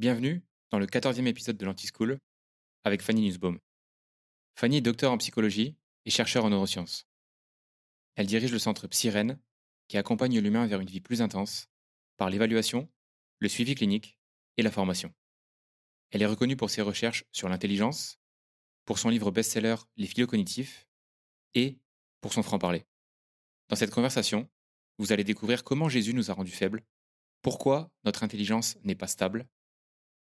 Bienvenue dans le 14e épisode de l'Anti-School avec Fanny Nussbaum. Fanny est docteur en psychologie et chercheur en neurosciences. Elle dirige le centre Psyren qui accompagne l'humain vers une vie plus intense par l'évaluation, le suivi clinique et la formation. Elle est reconnue pour ses recherches sur l'intelligence, pour son livre best-seller Les philo cognitifs et pour son franc-parler. Dans cette conversation, vous allez découvrir comment Jésus nous a rendus faibles, pourquoi notre intelligence n'est pas stable,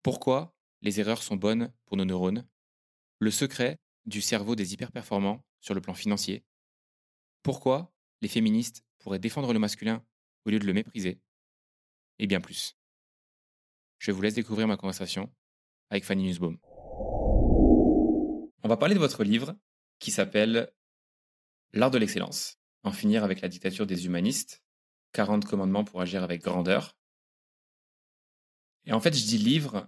pourquoi les erreurs sont bonnes pour nos neurones, le secret du cerveau des hyperperformants sur le plan financier, pourquoi les féministes pourraient défendre le masculin au lieu de le mépriser, et bien plus. Je vous laisse découvrir ma conversation avec Fanny Nussbaum. On va parler de votre livre qui s'appelle L'art de l'excellence, en finir avec la dictature des humanistes, 40 commandements pour agir avec grandeur. Et en fait, je dis livre,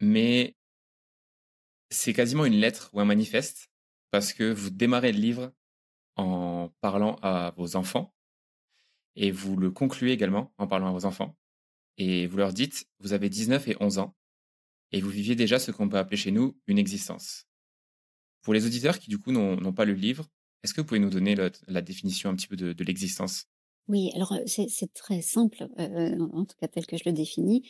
mais c'est quasiment une lettre ou un manifeste, parce que vous démarrez le livre en parlant à vos enfants, et vous le concluez également en parlant à vos enfants, et vous leur dites, vous avez 19 et 11 ans, et vous viviez déjà ce qu'on peut appeler chez nous une existence. Pour les auditeurs qui du coup n'ont pas le livre, est-ce que vous pouvez nous donner la définition un petit peu de, l'existence? Oui, alors c'est très simple, en tout cas tel que je le définis,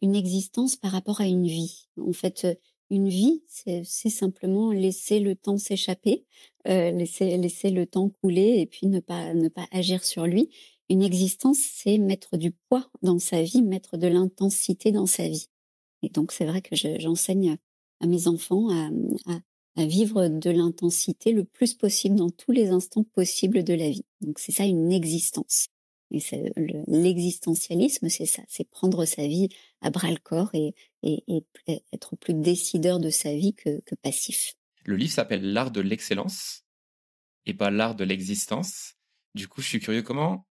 une existence par rapport à une vie. En fait, une vie, c'est simplement laisser le temps s'échapper, laisser, laisser le temps couler et puis ne pas, ne pas agir sur lui. Une existence, c'est mettre du poids dans sa vie, mettre de l'intensité dans sa vie. Et donc c'est vrai que j'enseigne à mes enfants à, à vivre de l'intensité le plus possible dans tous les instants possibles de la vie. Donc c'est ça une existence. Et l'existentialisme, c'est ça, c'est prendre sa vie à bras le corps et, et, être plus décideur de sa vie que, que passif. Le livre s'appelle L'art de l'excellence et pas l'art de l'existence. Du coup, je suis curieux comment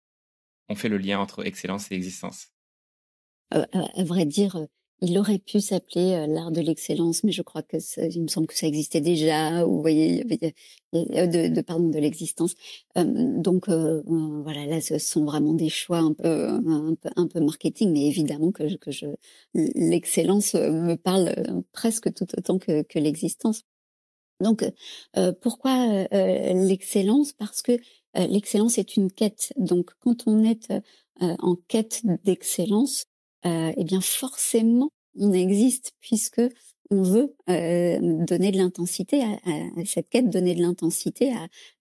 on fait le lien entre excellence et existence? Euh, à vrai dire, il aurait pu s'appeler euh, l'art de l'excellence, mais je crois que ça, il me semble que ça existait déjà. Ou vous voyez, de, de pardon de l'existence. donc euh, voilà, là, ce sont vraiment des choix un peu un peu, un peu marketing, mais évidemment que, que je l'excellence me parle euh, presque tout autant que, que l'existence. Donc pourquoi l'excellence? Parce que l'excellence est une quête. Donc quand on est en quête d'excellence, euh, eh bien forcément on existe puisque on veut euh, donner de l'intensité à, cette quête, donner de l'intensité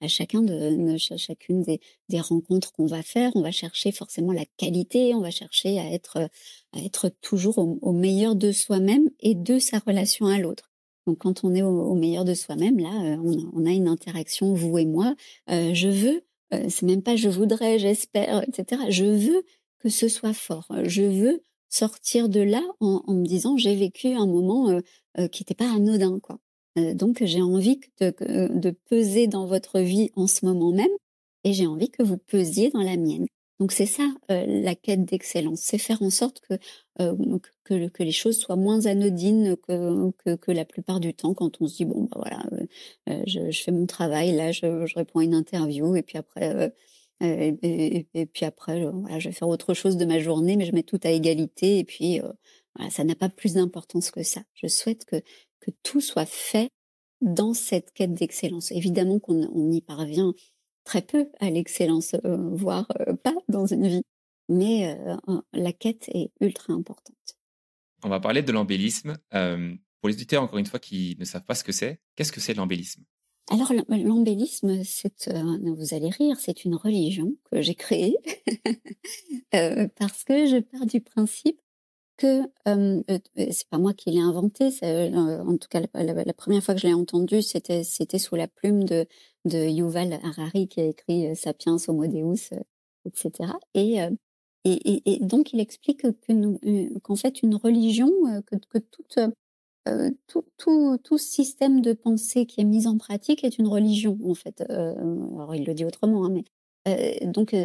à, chacun de, chacune des, rencontres qu'on va faire. On va chercher forcément la qualité, on va chercher à être à être toujours au, meilleur de soi-même et de sa relation à l'autre. Donc quand on est au, meilleur de soi-même, là, euh, on a, une interaction vous et moi. Je veux, euh, c'est même pas je voudrais, j'espère, etc. Je veux que ce soit fort. Je veux sortir de là en, me disant j'ai vécu un moment euh, euh, qui n'était pas anodin quoi. Euh, donc j'ai envie de, peser dans votre vie en ce moment même et j'ai envie que vous pesiez dans la mienne. Donc c'est ça la quête d'excellence, c'est faire en sorte que, que, les choses soient moins anodines que, que, la plupart du temps quand on se dit bon bah voilà je, fais mon travail là je, réponds à une interview et puis après et, puis après, voilà, je vais faire autre chose de ma journée, mais je mets tout à égalité. Et puis, voilà, ça n'a pas plus d'importance que ça. Je souhaite que, que tout soit fait dans cette quête d'excellence. Évidemment qu'on on y parvient très peu à l'excellence, voire pas dans une vie. Mais la quête est ultra importante. On va parler de l'embellisme. pour les auditeurs, encore une fois, qui ne savent pas ce que c'est, qu'est-ce que c'est l'embellisme? Alors l'embellisme, c'est, euh, vous allez rire, c'est une religion que j'ai créée euh, parce que je pars du principe que euh, c'est pas moi qui l'ai inventé. en tout cas, la, première fois que je l'ai entendu, c'était sous la plume de Yuval Harari qui a écrit *Sapiens, Homo Deus*, etc. Et, et, donc il explique que qu'en fait une religion, que, que toute euh, tout, tout, tout, système de pensée qui est mis en pratique est une religion, en fait. Euh, alors, il le dit autrement, hein, mais euh, donc,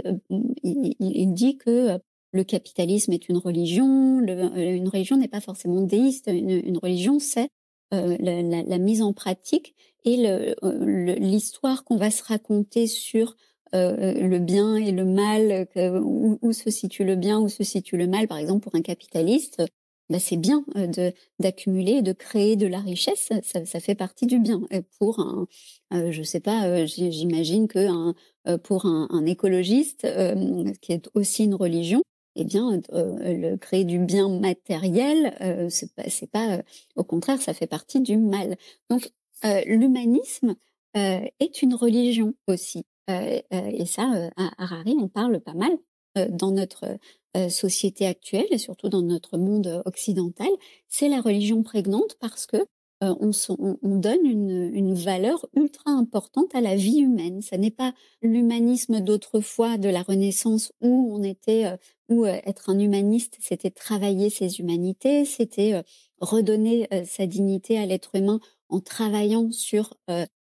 il, dit que le capitalisme est une religion. Une religion n'est pas forcément déiste. Une, religion, c'est la, mise en pratique et l'histoire qu'on va se raconter sur le bien et le mal, où, se situe le bien, où se situe le mal. Par exemple, pour un capitaliste, bah, c'est bien de d'accumuler, de créer de la richesse, ça, ça fait partie du bien. pour un, je sais pas, j'imagine que pour un, écologiste qui est aussi une religion, eh bien, le créer du bien matériel, c'est pas, pas, au contraire, ça fait partie du mal. Donc, l'humanisme est une religion aussi, et ça, à Harari, on parle pas mal dans notre société actuelle et surtout dans notre monde occidental, c'est la religion prégnante parce que on, on, donne une, une, valeur ultra importante à la vie humaine. Ce n'est pas l'humanisme d'autrefois de la Renaissance où on était, où être un humaniste, c'était travailler ses humanités, c'était redonner sa dignité à l'être humain en travaillant sur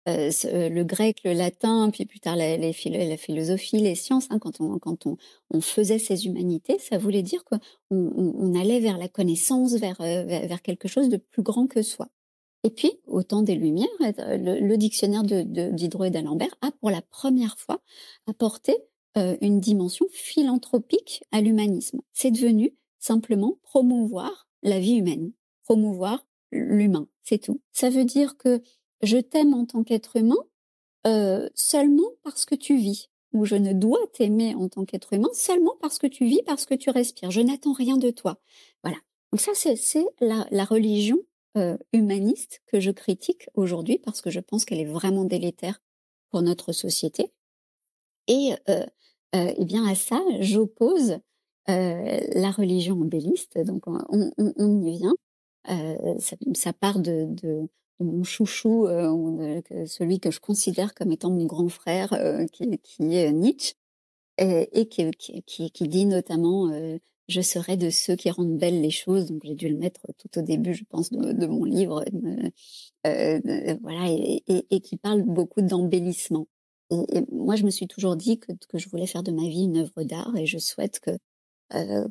euh, euh, le grec, le latin, puis plus tard la, philosophie, les sciences, hein, quand, on, faisait ces humanités, ça voulait dire qu'on on, allait vers la connaissance, vers, euh, vers quelque chose de plus grand que soi. Et puis, au temps des Lumières, le, dictionnaire de, de, et d'Alembert a pour la première fois apporté une dimension philanthropique à l'humanisme. C'est devenu simplement promouvoir la vie humaine, promouvoir l'humain, c'est tout. Ça veut dire que je t'aime en tant qu'être humain euh, seulement parce que tu vis, ou je ne dois t'aimer en tant qu'être humain seulement parce que tu vis, parce que tu respires. Je n'attends rien de toi. Voilà. Donc ça, c'est la, la, religion euh, humaniste que je critique aujourd'hui parce que je pense qu'elle est vraiment délétère pour notre société. Et euh, euh eh bien à ça, j'oppose euh, la religion embelliste. Donc on, on, on y vient. Euh, ça, ça, part de, de, mon chouchou, euh, celui que je considère comme étant mon grand frère, euh, qui, qui, est Nietzsche, et, et qui, qui, qui, dit notamment euh, Je serai de ceux qui rendent belles les choses ». Donc j'ai dû le mettre tout au début, je pense, de, de mon livre, voilà, et, et, et, qui parle beaucoup d'embellissement. Et, moi, je me suis toujours dit que, que je voulais faire de ma vie une œuvre d'art, et je souhaite que euh,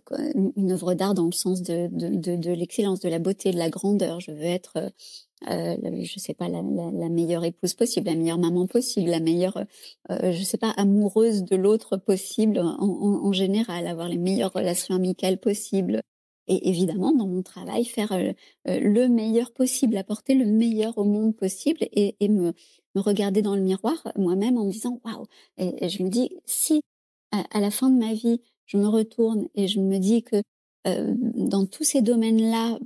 une œuvre d'art dans le sens de, de, de, de l'excellence, de la beauté, de la grandeur. Je veux être, euh, je sais pas, la, la, la, meilleure épouse possible, la meilleure maman possible, la meilleure, euh, je sais pas, amoureuse de l'autre possible en, en, en, général, avoir les meilleures relations amicales possibles. Et évidemment, dans mon travail, faire euh, euh, le meilleur possible, apporter le meilleur au monde possible et, et me, me regarder dans le miroir moi-même en me disant waouh. Et, et, je me dis si à, à la fin de ma vie je me retourne et je me dis que euh, dans tous ces domaines-là,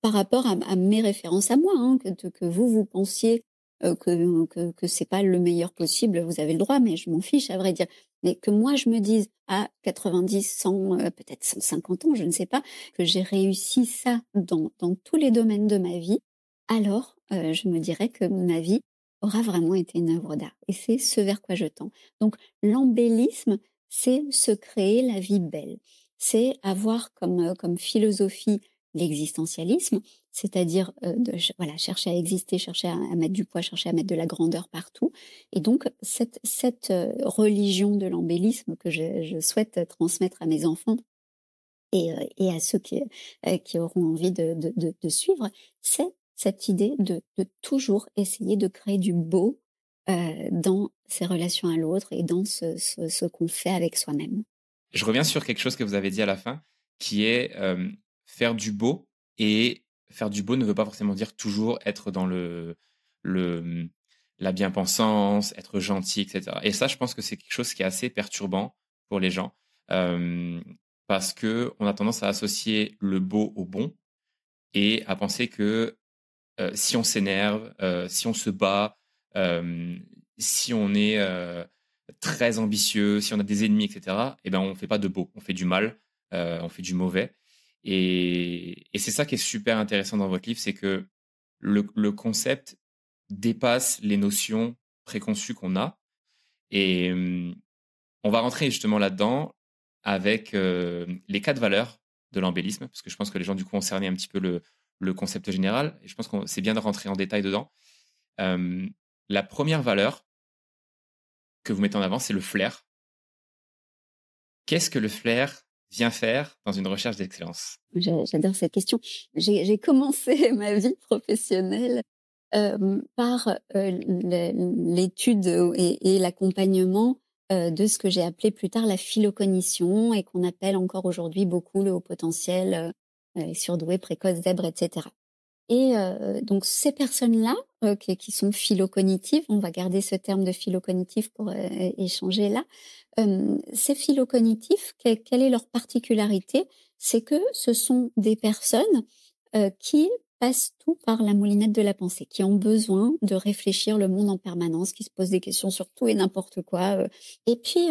par rapport à, mes références à moi, hein, que, vous vous pensiez euh, que que, que c'est pas le meilleur possible, vous avez le droit, mais je m'en fiche à vrai dire. Mais que moi je me dise à 90, 100, euh, peut-être 150 ans, je ne sais pas, que j'ai réussi ça dans dans tous les domaines de ma vie, alors je me dirais que ma vie aura vraiment été une œuvre d'art. Et c'est ce vers quoi je tends. Donc l'embellisme, c'est se créer la vie belle. C'est avoir comme, euh, comme philosophie l'existentialisme, c'est-à-dire euh, voilà, chercher à exister, chercher à, mettre du poids, chercher à mettre de la grandeur partout. Et donc, cette, cette euh, religion de l'embellisme que je, je, souhaite transmettre à mes enfants et, et à ceux qui, qui auront envie de, de, de, de suivre, c'est cette idée de, de toujours essayer de créer du beau euh, dans ses relations à l'autre et dans ce, ce, ce qu'on fait avec soi-même. Je reviens sur quelque chose que vous avez dit à la fin, qui est euh, faire du beau. Et faire du beau ne veut pas forcément dire toujours être dans le, la bien-pensance, être gentil, etc. Et ça, je pense que c'est quelque chose qui est assez perturbant pour les gens. Euh, parce que on a tendance à associer le beau au bon et à penser que euh, si on s'énerve, si on se bat, si on est très ambitieux, si on a des ennemis, etc., eh ben, on fait pas de beau, on fait du mal, euh, on fait du mauvais. Et, c'est ça qui est super intéressant dans votre livre, c'est que le, concept dépasse les notions préconçues qu'on a. Et on va rentrer justement là-dedans avec euh, les quatre valeurs de l'embellisme, parce que je pense que les gens du coup ont cerné un petit peu le, concept général, et je pense que c'est bien de rentrer en détail dedans. Euh, la première valeur que vous mettez en avant, c'est le flair. Qu'est-ce que le flair vient faire dans une recherche d'excellence? J'adore cette question. J'ai commencé ma vie professionnelle euh, par euh, l'étude et, l'accompagnement euh, de ce que j'ai appelé plus tard la philocognition et qu'on appelle encore aujourd'hui beaucoup le haut potentiel surdoués, précoces, zèbres, etc. Et donc ces personnes-là, qui, qui, sont philocognitives, on va garder ce terme de philocognitif pour échanger là. ces philocognitifs, quelle est leur particularité? C'est que ce sont des personnes qui passent tout par la moulinette de la pensée, qui ont besoin de réfléchir le monde en permanence, qui se posent des questions sur tout et n'importe quoi. Et puis,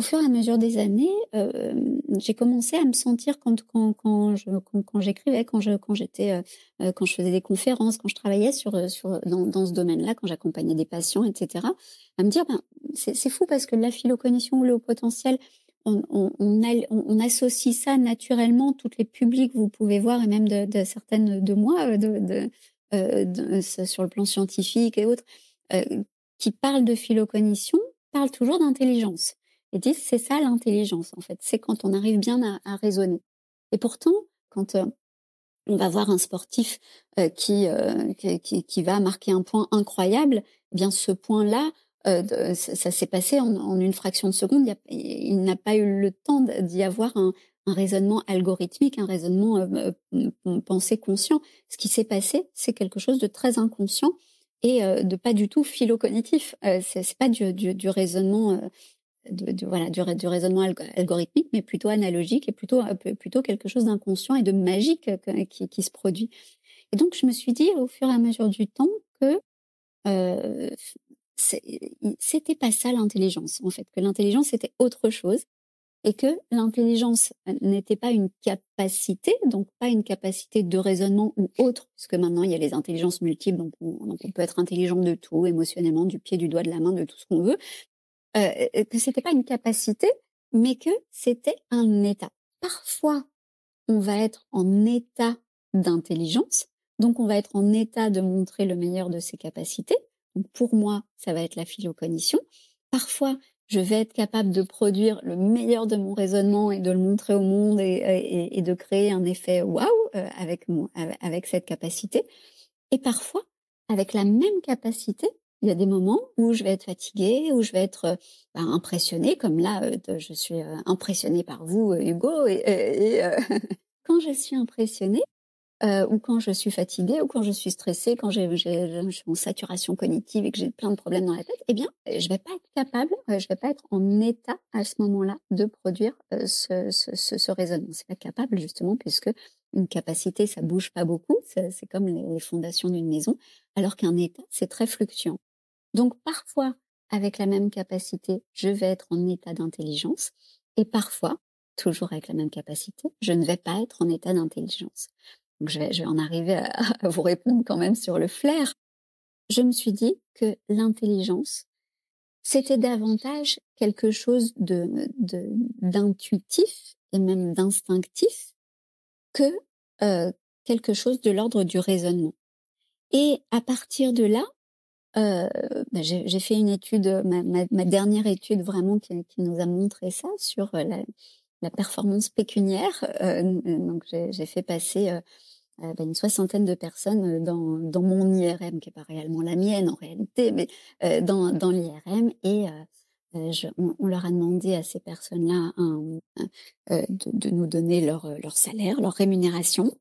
au fur et à mesure des années, euh, j'ai commencé à me sentir quand j'écrivais, quand je j'étais euh, euh, quand je faisais des conférences, quand je travaillais sur dans, ce domaine-là, quand j'accompagnais des patients, etc. À me dire ben c'est fou parce que la philocognition ou le haut potentiel, on, associe ça naturellement, toutes les publics vous pouvez voir, et même de, de certaines de moi, sur le plan scientifique et autres, qui parlent de philocognition, parlent toujours d'intelligence et disent c'est ça l'intelligence en fait, c'est quand on arrive bien à, raisonner. Et pourtant, quand euh, on va voir un sportif euh, qui, euh, qui, qui va marquer un point incroyable, eh bien ce point-là, ça, ça s'est passé en, une fraction de seconde. Il, n'a pas eu le temps d'y avoir un, raisonnement algorithmique, un raisonnement pensé conscient. Ce qui s'est passé, c'est quelque chose de très inconscient et de pas du tout philocognitif. Euh, c'est pas du, du, du raisonnement voilà, du, du, raisonnement algorithmique, mais plutôt analogique et plutôt, plutôt quelque chose d'inconscient et de magique euh, qui, qui, se produit. Et donc, je me suis dit au fur et à mesure du temps que euh, c'était pas ça l'intelligence, en fait, que l'intelligence c'était autre chose et que l'intelligence n'était pas une capacité, donc pas une capacité de raisonnement ou autre, puisque maintenant il y a les intelligences multiples, donc on, donc on peut être intelligent de tout, émotionnellement, du pied, du doigt, de la main, de tout ce qu'on veut, euh, que c'était pas une capacité, mais que c'était un état. Parfois, on va être en état d'intelligence, donc on va être en état de montrer le meilleur de ses capacités. Donc pour moi, ça va être la philocognition. Parfois, je vais être capable de produire le meilleur de mon raisonnement et de le montrer au monde et de créer un effet waouh euh, avec, avec cette capacité. Et parfois, avec la même capacité, il y a des moments où je vais être fatiguée, où je vais être bah, impressionnée, comme là, euh, je suis euh, impressionnée par vous, euh, Hugo. Et, quand je suis impressionnée, ou quand je suis fatiguée, ou quand je suis stressée, quand j'ai, je suis en saturation cognitive et que j'ai plein de problèmes dans la tête, eh bien, je vais pas être capable, je vais pas être en état à ce moment-là de produire ce, ce, ce, ce. C'est pas capable justement puisque une capacité, ça bouge pas beaucoup, c'est comme les fondations d'une maison, alors qu'un état, c'est très fluctuant. Donc parfois, avec la même capacité, je vais être en état d'intelligence et parfois, toujours avec la même capacité, je ne vais pas être en état d'intelligence. Donc je vais, je vais en arriver à, vous répondre quand même sur le flair. Je me suis dit que l'intelligence, c'était davantage quelque chose de d'intuitif et même d'instinctif que euh, quelque chose de l'ordre du raisonnement. Et à partir de là, euh, bah, j'ai fait une étude, ma, ma, ma, dernière étude vraiment qui, qui, nous a montré ça sur euh, la, la performance pécuniaire. Euh, donc j'ai fait passer euh, bah, une soixantaine de personnes dans, dans mon IRM, qui est pas réellement la mienne en réalité, mais dans, dans l'IRM et je, on, on, leur a demandé à ces personnes-là de, de, nous donner leur, leur salaire, leur rémunération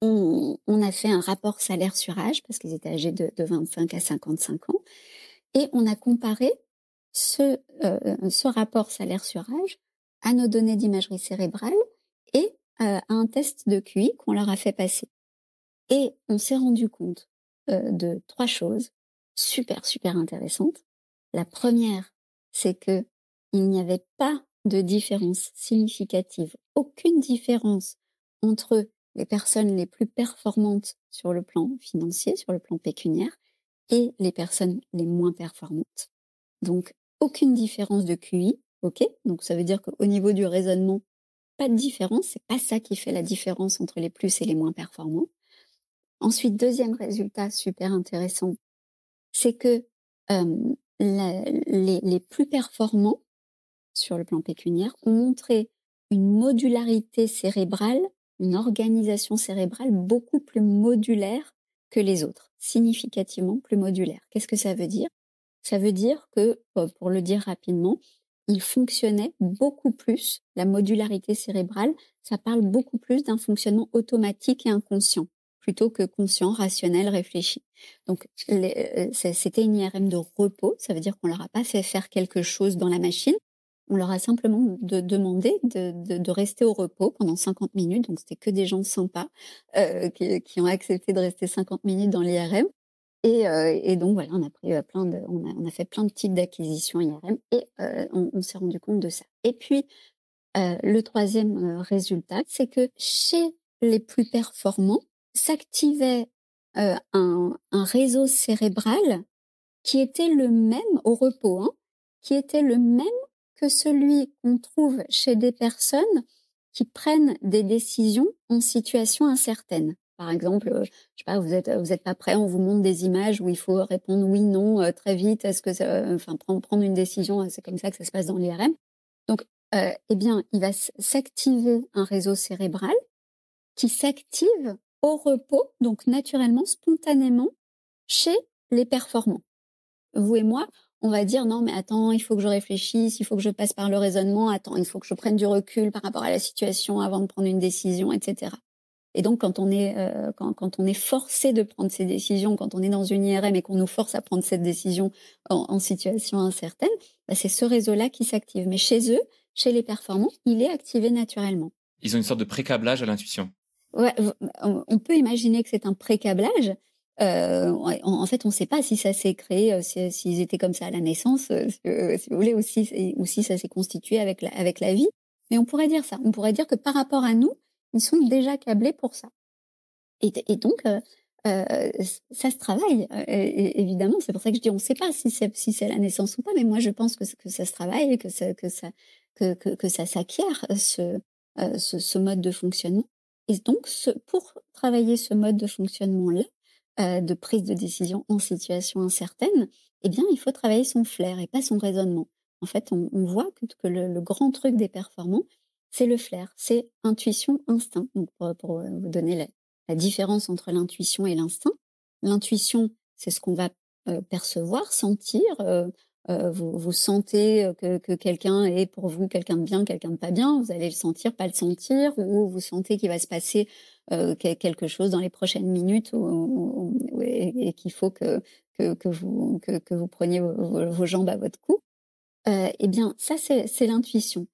on, on, a fait un rapport salaire sur âge parce qu'ils étaient âgés de, de, 25 à 55 ans et on a comparé ce, euh, ce rapport salaire sur âge à nos données d'imagerie cérébrale et euh, à un test de QI qu'on leur a fait passer. Et on s'est rendu compte euh, de trois choses super super intéressantes. La première, c'est que il n'y avait pas de différence significative, aucune différence entre les personnes les plus performantes sur le plan financier, sur le plan pécuniaire, et les personnes les moins performantes. Donc, aucune différence de QI, ok? Donc, ça veut dire qu'au niveau du raisonnement, pas de différence, c'est pas ça qui fait la différence entre les plus et les moins performants. Ensuite, deuxième résultat super intéressant, c'est que les plus performants sur le plan pécuniaire ont montré une modularité cérébrale une organisation cérébrale beaucoup plus modulaire que les autres, significativement plus modulaire. Qu'est-ce que ça veut dire? Ça veut dire que, euh, pour le dire rapidement, il fonctionnait beaucoup plus, la modularité cérébrale, ça parle beaucoup plus d'un fonctionnement automatique et inconscient plutôt que conscient, rationnel, réfléchi. Donc euh, c'était une IRM de repos, ça veut dire qu'on leur a pas fait faire quelque chose dans la machine, on leur a simplement de, demandé de, rester au repos pendant 50 minutes. Donc c'était que des gens sympas euh, qui, ont accepté de rester 50 minutes dans l'IRM. Et, euh, et, donc voilà, on a euh, plein de, fait plein de types d'acquisitions IRM et on, s'est rendu compte de ça. Et puis le troisième résultat, c'est que chez les plus performants, s'activait un, un, réseau cérébral qui était le même au repos, hein, qui était le même que celui qu'on trouve chez des personnes qui prennent des décisions en situation incertaine. Par exemple, euh, je sais pas, vous êtes vous êtes pas prêt, on vous montre des images où il faut répondre oui, non euh, très vite. Est-ce que, ça, enfin, prendre une décision, c'est comme ça que ça se passe dans l'IRM. Donc, euh, eh bien, il va s'activer un réseau cérébral qui s'active au repos, donc naturellement, spontanément, chez les performants. Vous et moi, on va dire non mais attends, il faut que je réfléchisse, il faut que je passe par le raisonnement, attends, il faut que je prenne du recul par rapport à la situation avant de prendre une décision, etc. Et donc, quand on est euh, quand, quand, on est forcé de prendre ces décisions, quand on est dans une IRM et qu'on nous force à prendre cette décision en, en situation incertaine, bah c'est ce réseau-là qui s'active. Mais chez eux, chez les performants, il est activé naturellement. Ils ont une sorte de précablage à l'intuition. Ouais, on peut imaginer que c'est un précablage. Euh, en, fait, on ne sait pas si ça s'est créé, euh, s'ils si, étaient comme ça à la naissance, euh, si vous voulez, ou si, ou si ça s'est constitué avec la, avec la vie. Mais on pourrait dire ça. On pourrait dire que par rapport à nous, ils sont déjà câblés pour ça. Et, donc, euh, euh, ça se travaille, euh, évidemment. C'est pour ça que je dis, on ne sait pas si c'est si la naissance ou pas, mais moi je pense que, ça se travaille, que ça que ça que, ça s'acquiert ce, euh, ce, mode de fonctionnement. Et donc, pour travailler ce mode de fonctionnement-là, euh, de prise de décision en situation incertaine, eh bien, il faut travailler son flair et pas son raisonnement. En fait, on, voit que, le, grand truc des performants, c'est le flair, c'est intuition, instinct. Donc, pour, euh, vous donner la, différence entre l'intuition et l'instinct, l'intuition, c'est ce qu'on va euh, percevoir, sentir. Vous, sentez que, que quelqu'un est pour vous quelqu'un de bien, quelqu'un de pas bien, vous allez le sentir, pas le sentir, ou vous sentez qu'il va se passer quelque chose dans les prochaines minutes et, qu'il faut que, que, que vous, que, que, vous preniez vos, jambes à votre cou. Euh, eh bien, ça, c'est l'intuition.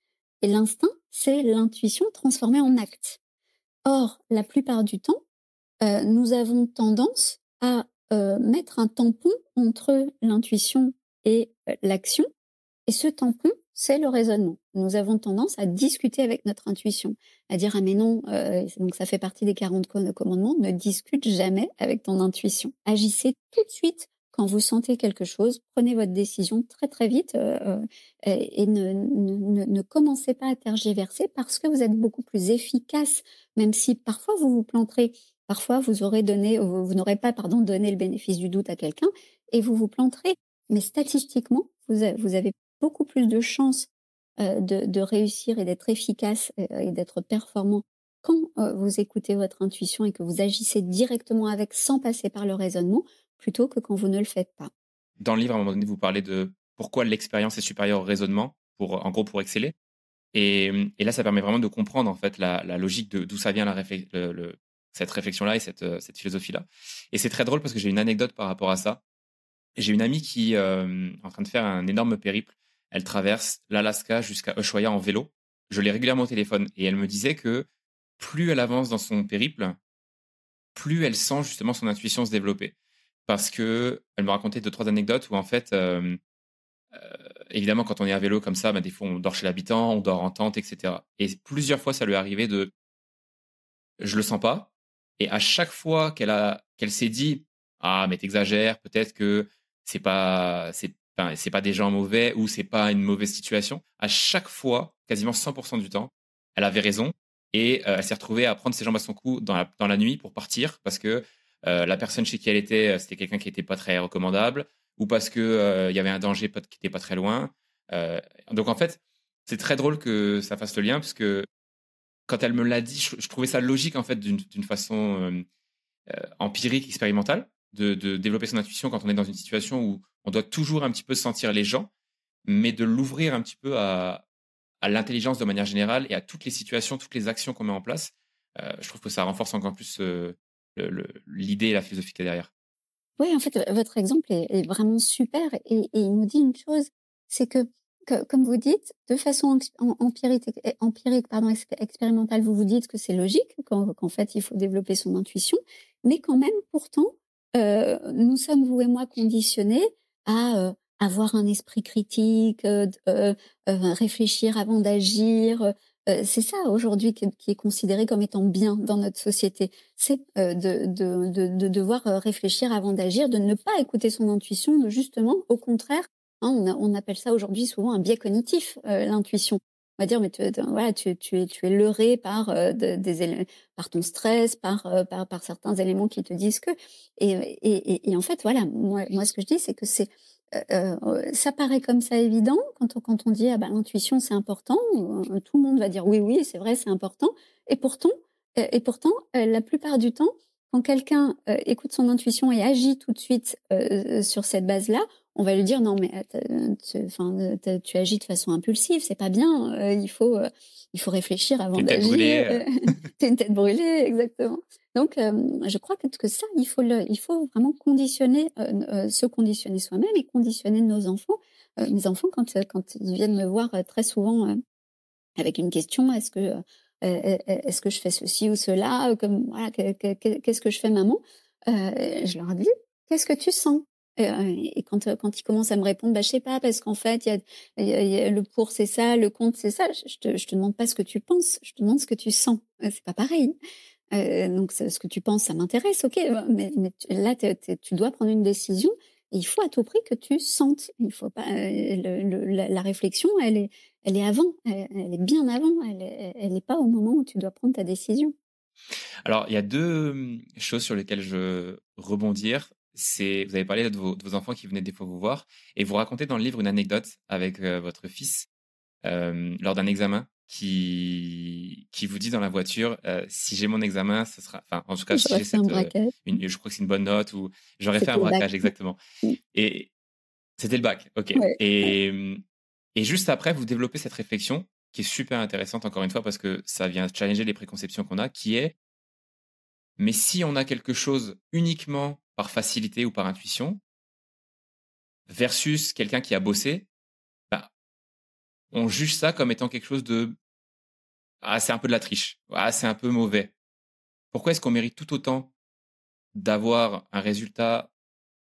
Et l'instinct, c'est l'intuition transformée en acte. Or, la plupart du temps, euh, nous avons tendance à euh, mettre un tampon entre l'intuition et euh, l'action. Et ce tampon, c'est le raisonnement. Nous avons tendance à discuter avec notre intuition, à dire ah mais non, euh, donc ça fait partie des 40 commandements, ne discute jamais avec ton intuition. Agissez tout de suite quand vous sentez quelque chose, prenez votre décision très très vite euh, euh et ne, ne, ne, commencez pas à tergiverser parce que vous êtes beaucoup plus efficace, même si parfois vous vous planterez, parfois vous aurez donné, vous, vous n'aurez pas pardon donné le bénéfice du doute à quelqu'un et vous vous planterez. Mais statistiquement, vous avez beaucoup plus de chances de, réussir et d'être efficace et d'être performant quand vous écoutez votre intuition et que vous agissez directement avec sans passer par le raisonnement, plutôt que quand vous ne le faites pas. Dans le livre, à un moment donné, vous parlez de pourquoi l'expérience est supérieure au raisonnement, pour, en gros pour exceller. Et, et là, ça permet vraiment de comprendre en fait la, logique d'où ça vient cette réflexion-là et cette philosophie-là. Et c'est très drôle parce que j'ai une anecdote par rapport à ça. J'ai une amie qui est en train de faire un énorme périple elle traverse l'Alaska jusqu'à Ushuaia en vélo. Je l'ai régulièrement au téléphone et elle me disait que plus elle avance dans son périple, plus elle sent justement son intuition se développer. Parce que elle me racontait deux trois anecdotes où en fait, euh, euh, évidemment, quand on est à vélo comme ça, bah, des fois on dort chez l'habitant, on dort en tente, etc. Et plusieurs fois, ça lui est arrivé de, je le sens pas. Et à chaque fois qu'elle a, qu'elle s'est dit, ah mais t'exagères, peut-être que c'est pas, c'est enfin, c'est pas des gens mauvais ou c'est pas une mauvaise situation. À chaque fois, quasiment 100% du temps, elle avait raison et euh, elle s'est retrouvée à prendre ses jambes à son cou dans la, nuit pour partir parce que euh, la personne chez qui elle était, euh, c'était quelqu'un qui était pas très recommandable ou parce que y avait un danger qui était pas très loin. Donc en fait, c'est très drôle que ça fasse le lien parce que quand elle me l'a dit, je, je, trouvais ça logique en fait d'une façon empirique, expérimentale de, développer son intuition quand on est dans une situation où on doit toujours un petit peu sentir les gens. mais de l'ouvrir un petit peu à, l'intelligence de manière générale et à toutes les situations, toutes les actions qu'on met en place. je trouve que ça renforce encore plus l'idée et la philosophie qui est derrière. Oui, en fait, votre exemple est, vraiment super et, il nous dit une chose, c'est que, comme vous dites, de façon empirique, empirique pardon, expérimentale, vous vous dites que c'est logique, qu'en fait, il faut développer son intuition, mais quand même, pourtant, euh, nous sommes, vous et moi, conditionnés à euh, avoir un esprit critique, euh, réfléchir avant d'agir, euh, c'est ça aujourd'hui qui, est considéré comme étant bien dans notre société. C'est euh, de, de, devoir euh, réfléchir avant d'agir, de ne pas écouter son intuition, de justement, au contraire, hein, on, appelle ça aujourd'hui souvent un biais cognitif, l'intuition. On va dire, mais tu, voilà, tu, tu, es, tu es leurré par, des par ton stress, par, par, certains éléments qui te disent que. Et, et, et en fait, voilà, moi, moi, ce que je dis, c'est que c'est euh, euh, ça paraît comme ça évident quand on, quand on dit ah ben, l'intuition c'est important, euh, tout le monde va dire oui oui c'est vrai c'est important et pourtant et pourtant la plupart du temps quand quelqu'un écoute son intuition et agit tout de suite sur cette base là on va lui dire non mais enfin tu agis de façon impulsive c'est pas bien il faut il faut réfléchir avant d'agir t'es une tête brûlée exactement donc, je crois que, que, ça, il faut, le, il faut vraiment conditionner, se conditionner soi-même et conditionner nos enfants. mes enfants, quand, quand ils viennent me voir très souvent avec une question, est-ce que, est-ce que je fais ceci ou cela comme voilà, Qu'est-ce que je fais, maman Je leur dis, qu'est-ce que tu sens? Et quand, quand ils commencent à me répondre, bah, je sais pas, parce qu'en fait, il y a, le pour c'est ça, le contre c'est ça, je te, je te demande pas ce que tu penses, je te demande ce que tu sens. C'est pas pareil. Euh, donc, ce que tu penses, ça m'intéresse, ok. Mais, là, tu dois prendre une décision. Il faut à tout prix que tu sentes. Il faut pas. Euh, la, réflexion, elle est, elle est avant. Elle, est bien avant. Elle n'est pas au moment où tu dois prendre ta décision. Alors, il y a deux hum, choses sur lesquelles je rebondir. C'est, vous avez parlé de vos, enfants qui venaient des fois vous voir, et vous racontez dans le livre une anecdote avec euh, votre fils lors d'un examen qui, qui vous dit dans la voiture euh, si j'ai mon examen, ce sera. Enfin, en tout cas, si j'ai cette. Euh, une, je crois que c'est une bonne note ou j'aurais fait un braquage, exactement. Et c'était le bac, ok. Et, et juste après, vous développez cette réflexion qui est super intéressante, encore une fois, parce que ça vient challenger les préconceptions qu'on a, qui est mais si on a quelque chose uniquement par facilité ou par intuition, versus quelqu'un qui a bossé, on juge ça comme étant quelque chose de ah c'est un peu de la triche, ah c'est un peu mauvais. Pourquoi est-ce qu'on mérite tout autant d'avoir un résultat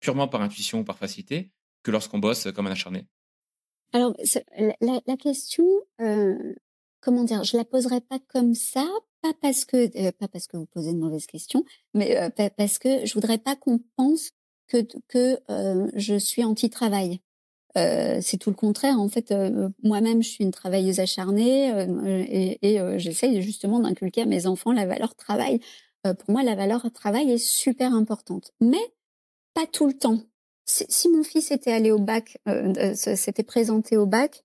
purement par intuition ou par facilité que lorsqu'on bosse comme un acharné? Alors la, question, euh, comment dire, je la poserai pas comme ça, pas parce que euh, pas parce que vous posez une mauvaise question, mais euh, parce que je voudrais pas qu'on pense que que je suis anti-travail. Euh, c'est tout le contraire. En fait, euh, moi-même, je suis une travailleuse acharnée euh, et, et j'essaye justement d'inculquer à mes enfants la valeur travail. pour moi, la valeur travail est super importante, mais pas tout le temps. Si, si mon fils était allé au bac, s'était présenté au bac,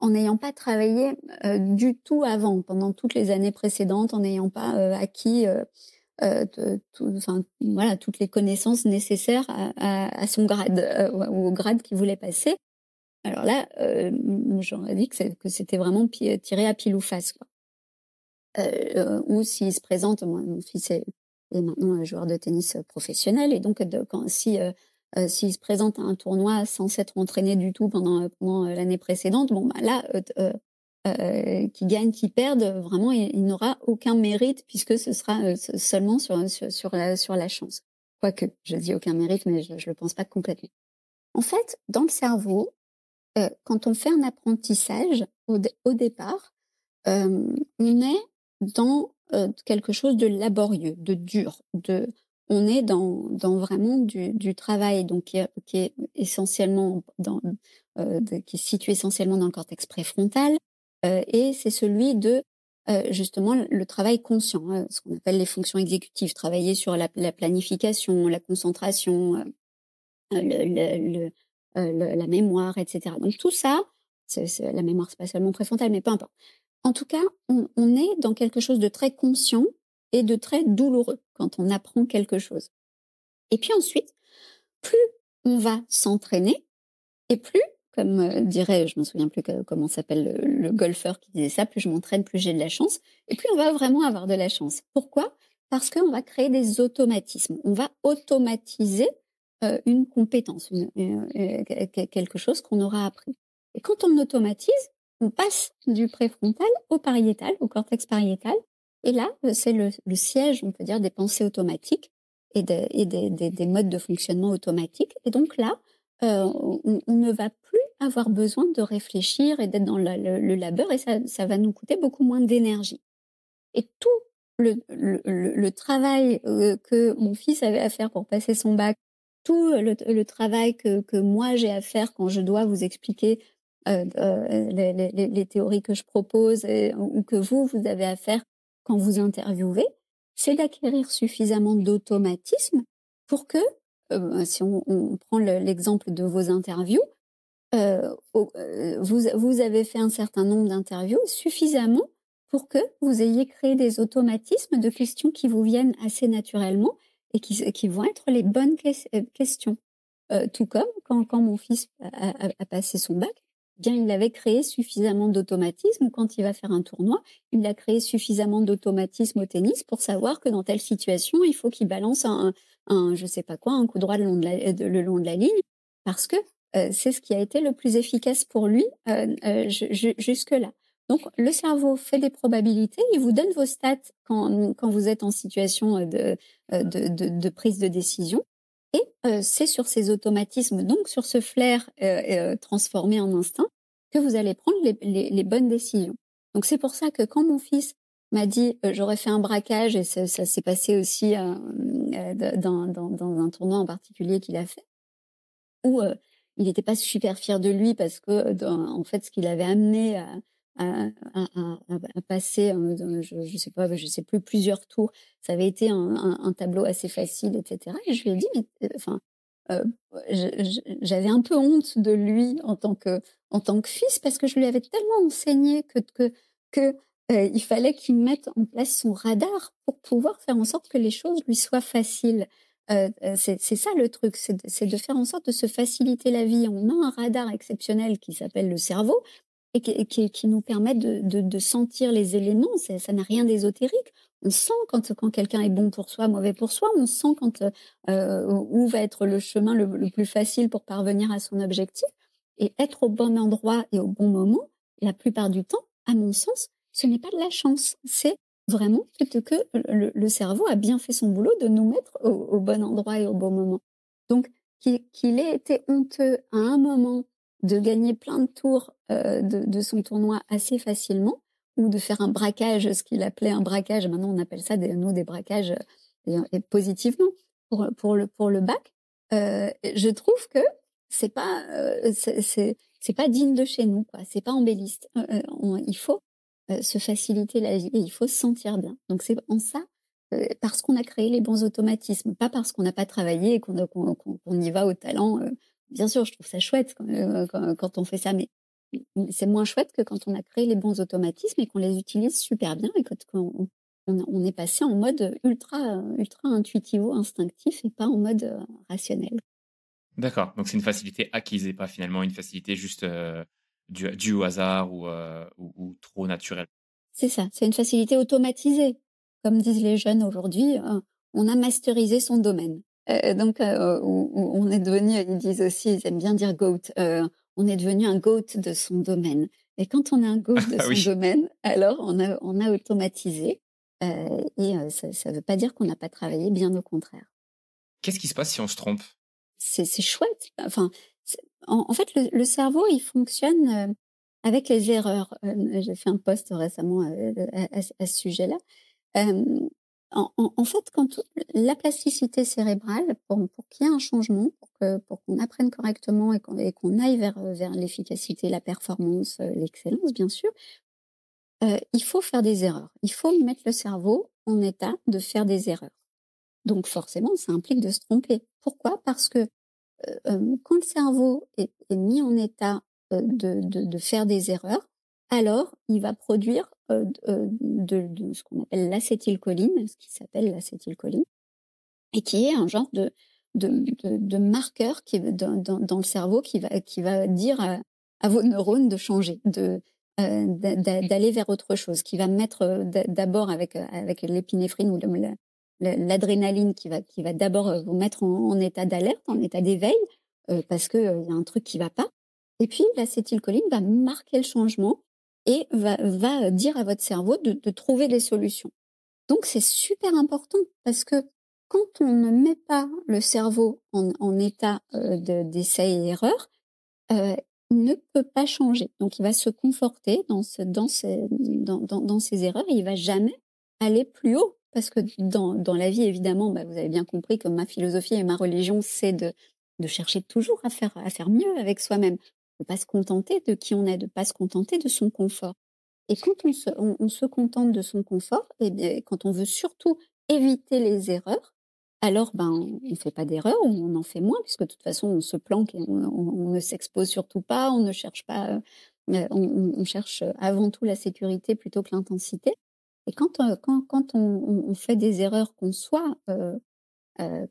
en n'ayant pas travaillé du tout avant, pendant toutes les années précédentes, en n'ayant pas acquis enfin, voilà, toutes les connaissances nécessaires à, son grade ou au grade qu'il voulait passer. Alors là, euh, j'aurais dit que c'était vraiment tiré à pile ou face. Quoi. Euh, ou s'il se présente, moi, mon fils est, maintenant un joueur de tennis professionnel, et donc quand, si s'il se présente à un tournoi sans s'être entraîné du tout pendant, pendant l'année précédente, bon, bah là, euh, qui gagne, qui perde, vraiment, il, n'aura aucun mérite puisque ce sera euh, seulement sur, sur, sur, la, chance. Quoique, je dis aucun mérite, mais je ne le pense pas complètement. En fait, dans le cerveau, euh, quand on fait un apprentissage, au, au départ, on est dans quelque chose de laborieux, de dur, de on est dans, dans vraiment du, du travail donc qui est, qui est essentiellement dans, qui est situé essentiellement dans le cortex préfrontal, euh, et c'est celui de euh, justement le travail conscient, hein, ce qu'on appelle les fonctions exécutives, travailler sur la, planification, la concentration, euh, le, la mémoire, etc. Donc tout ça, la mémoire, c'est pas seulement préfrontale, mais peu importe. En tout cas, on, on, est dans quelque chose de très conscient et de très douloureux quand on apprend quelque chose. Et puis ensuite, plus on va s'entraîner, et plus comme dirait, je me souviens plus comment s'appelle le, golfeur qui disait ça, plus je m'entraîne, plus j'ai de la chance, et plus on va vraiment avoir de la chance. Pourquoi? Parce qu'on va créer des automatismes. On va automatiser une compétence, quelque chose qu'on aura appris. Et quand on automatise, on passe du préfrontal au pariétal, au cortex pariétal, et là, c'est le, siège, on peut dire, des pensées automatiques et, des, modes de fonctionnement automatiques. Et donc là, on, ne va plus avoir besoin de réfléchir et d'être dans le, labeur, et ça, va nous coûter beaucoup moins d'énergie. Et tout le, travail que mon fils avait à faire pour passer son bac, tout le, travail que, moi j'ai à faire quand je dois vous expliquer les, théories que je propose ou que vous, vous avez à faire quand vous interviewez, c'est d'acquérir suffisamment d'automatisme pour que, si on, prend l'exemple de vos interviews, vous, vous avez fait un certain nombre d'interviews suffisamment pour que vous ayez créé des automatismes de questions qui vous viennent assez naturellement et qui, vont être les bonnes questions. tout comme quand mon fils a, passé son bac, bien il avait créé suffisamment d'automatisme quand il va faire un tournoi, il a créé suffisamment d'automatisme au tennis pour savoir que dans telle situation, il faut qu'il balance un, un, je sais pas quoi, un coup droit le long de la, la ligne, parce que c'est ce qui a été le plus efficace pour lui jusque-là. Donc, le cerveau fait des probabilités, il vous donne vos stats quand, vous êtes en situation de prise de décision. Et c'est sur ces automatismes, donc sur ce flair transformé en instinct, que vous allez prendre les, les, bonnes décisions. Donc c'est pour ça que quand mon fils m'a dit j'aurais fait un braquage et ça, s'est passé aussi dans, dans, dans, un tournoi en particulier qu'il a fait, où il n'était pas super fier de lui parce que en fait ce qu'il avait amené à, à, à, passer, je, ne sais pas, je sais plus, plusieurs tours. Ça avait été un, un, tableau assez facile, etc. Et je lui ai dit, mais euh, enfin, euh, j'avais un peu honte de lui en tant que fils parce que je lui avais tellement enseigné que que euh, fallait qu'il mette en place son radar pour pouvoir faire en sorte que les choses lui soient faciles. C'est ça le truc, c'est de, faire en sorte de se faciliter la vie. On a un radar exceptionnel qui s'appelle le cerveau, et qui, qui, nous permettent de, de, de, sentir les éléments. Ça n'a rien d'ésotérique. On sent quand, quand quelqu'un est bon pour soi, mauvais pour soi. On sent quand euh, où va être le chemin le, le, plus facile pour parvenir à son objectif. Et être au bon endroit et au bon moment, la plupart du temps, à mon sens, ce n'est pas de la chance. C'est vraiment que le, le, cerveau a bien fait son boulot de nous mettre au, au bon endroit et au bon moment. Donc, qu'il ait été honteux à un moment de gagner plein de tours euh, de, de, son tournoi assez facilement, ou de faire un braquage, ce qu'il appelait un braquage. Maintenant, on appelle ça des, nous des braquages euh, et, positivement pour, pour le pour le bac. Euh, je trouve que c'est pas euh, c'est pas digne de chez nous, quoi. C'est pas embelliste. Euh, il faut se faciliter la vie et il faut se sentir bien. Donc c'est en ça parce qu'on a créé les bons automatismes, pas parce qu'on n'a pas travaillé et qu'on qu'on y va au talent bien sûr, je trouve ça chouette euh, quand, on fait ça, mais c'est moins chouette que quand on a créé les bons automatismes et qu'on les utilise super bien et qu'on on, est passé en mode ultra, ultra intuitivo, instinctif et pas en mode euh, rationnel. D'accord, donc c'est une facilité acquise et pas finalement une facilité juste euh, due, au hasard ou, ou, trop naturelle. C'est ça, c'est une facilité automatisée. Comme disent les jeunes aujourd'hui, on a masterisé son domaine. Euh, donc, euh, on est devenu, ils disent aussi, ils aiment bien dire goat, euh, on est devenu un goat de son domaine. Et quand on est un goat de ah son domaine, alors on a, on a automatisé. et ça ne veut pas dire qu'on n'a pas travaillé, bien au contraire. Qu'est-ce qui se passe si on se trompe? C'est chouette. Enfin, en, fait, le, cerveau, il fonctionne avec les erreurs. J'ai fait un post récemment à, à, ce sujet-là en, fait, quand la plasticité cérébrale, pour, pour qu'il y ait un changement, pour que pour qu'on apprenne correctement et qu'on aille vers vers l'efficacité, la performance, euh, l'excellence, bien sûr, euh, il faut faire des erreurs. Il faut mettre le cerveau en état de faire des erreurs. Donc forcément, ça implique de se tromper. Pourquoi? Parce que euh, quand le cerveau est, est, mis en état de, de, de faire des erreurs, alors il va produire euh, euh, de, ce qu'on appelle l'acétylcholine, ce qui s'appelle l'acétylcholine, et qui est un genre de, de, marqueurs qui, dans, dans, le cerveau qui va, qui va dire à, vos neurones de changer, de, d'aller vers autre chose, qui va mettre d'abord avec, avec l'épinéphrine ou l'adrénaline qui va, qui va d'abord vous mettre en, état d'alerte, en état d'éveil, parce qu'il y a un truc qui va pas. Et puis l'acétylcholine va marquer le changement et va, va dire à votre cerveau de, trouver des solutions. Donc c'est super important parce que quand on ne met pas le cerveau en, état euh, d'essai et erreur, euh, il ne peut pas changer. Donc il va se conforter dans, ses erreurs et il va jamais aller plus haut. Parce que dans, la vie, évidemment, bah, vous avez bien compris que ma philosophie et ma religion, c'est de, chercher toujours à faire mieux avec soi-même de pas se contenter de qui on est, de pas se contenter de son confort. Et quand on se, on, se contente de son confort, et eh bien, quand on veut surtout éviter les erreurs, alors ben on ne fait pas d'erreurs, on en fait moins puisque de toute façon on se planque et on, ne s'expose surtout pas, on ne cherche pas, euh, on, cherche avant tout la sécurité plutôt que l'intensité. Et quand, euh, quand, quand on, fait des erreurs, qu'on soit, euh,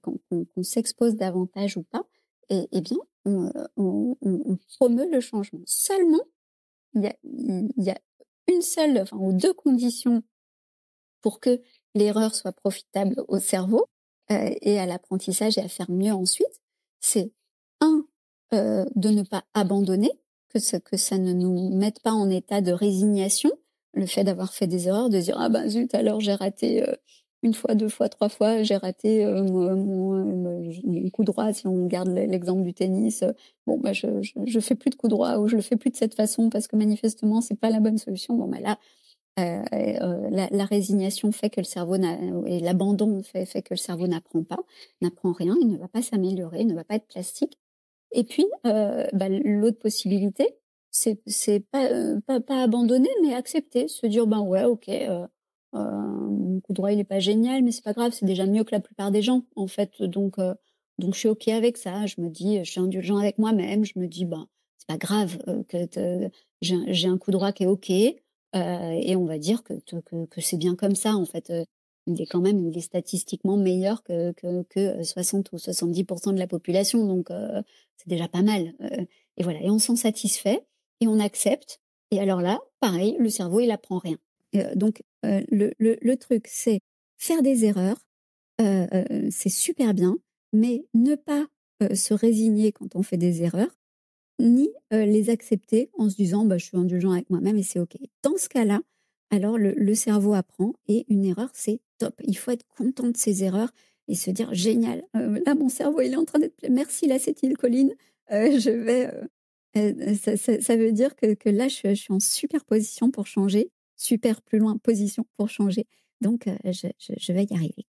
qu'on s'expose davantage ou pas, et, eh bien on, promeut le changement. Seulement, il y a, une seule enfin, ou deux conditions pour que l'erreur soit profitable au cerveau euh, et à l'apprentissage et à faire mieux ensuite. C'est un, euh, de ne pas abandonner, que, que ça ne nous mette pas en état de résignation, le fait d'avoir fait des erreurs, de dire ah ben zut alors j'ai raté euh, une fois, deux fois, trois fois, j'ai raté euh, mon, mon, coup droit. Si on garde l'exemple du tennis, euh, bon, bah, je, je, fais plus de coup droit ou je le fais plus de cette façon parce que manifestement c'est pas la bonne solution. Bon, bah là, euh, la, résignation fait que le cerveau et l'abandon fait, fait que le cerveau n'apprend pas, n'apprend rien, il ne va pas s'améliorer, il ne va pas être plastique. Et puis, bah, l'autre possibilité, c'est c'est pas, pas, pas abandonner, mais accepter, se dire ben ouais, ok euh, mon coup droit, il est pas génial, mais c'est pas grave, c'est déjà mieux que la plupart des gens, en fait. Donc, euh, donc je suis ok avec ça. Je me dis, je suis indulgent avec moi-même. Je me dis, ben, c'est pas grave euh, que j'ai un coup droit qui est ok. et on va dire que, que, que c'est bien comme ça, en fait. il est quand même, il est statistiquement meilleur que, que, que 60 ou 70% de la population. Donc, c'est déjà pas mal. et voilà. Et on s'en satisfait et on accepte. Et alors là, pareil, le cerveau, il apprend rien. Donc, le, le, truc, c'est faire des erreurs, c'est super bien, mais ne pas se résigner quand on fait des erreurs, ni les accepter en se disant bah, je suis indulgent avec moi-même et c'est OK. Dans ce cas-là, alors le, le, cerveau apprend et une erreur, c'est top. Il faut être content de ses erreurs et se dire génial, là mon cerveau il est en train d'être merci l'acétylcholine, je vais. Ça, ça, ça, veut dire que, que là je, je suis en super position pour changer super plus loin position pour changer. Donc, euh, je, vais y arriver.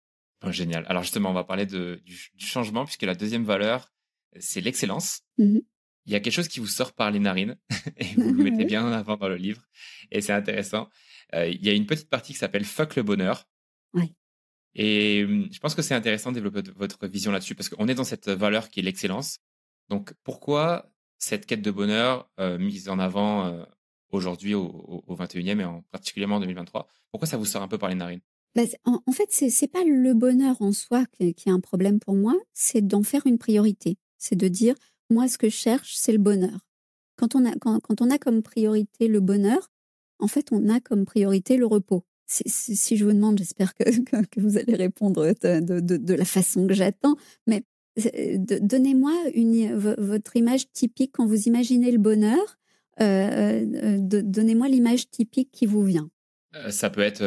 génial. Alors justement, on va parler de, du, changement, puisque la deuxième valeur, c'est l'excellence. Mmh Il y a quelque chose qui vous sort par les narines, et vous le mettez bien en avant dans le livre, et c'est intéressant. Euh, il y a une petite partie qui s'appelle Fuck le bonheur. Et hum, je pense que c'est intéressant de développer votre vision là-dessus, parce qu'on est dans cette valeur qui est l'excellence. Donc pourquoi cette quête de bonheur euh, mise en avant aujourd'hui au, au, 21e et en particulièrement en 2023 Pourquoi ça vous sort un peu par les narines? Bah, en, fait, c'est n'est pas le bonheur en soi qui, est un problème pour moi, c'est d'en faire une priorité. C'est de dire, moi, ce que je cherche, c'est le bonheur. Quand on, a, quand, quand, on a comme priorité le bonheur, en fait, on a comme priorité le repos. Si, je vous demande, j'espère que, que, vous allez répondre de, de, de la façon que j'attends, mais donnez-moi votre image typique quand vous imaginez le bonheur. Euh, euh, donnez-moi l'image typique qui vous vient. Euh, ça peut être,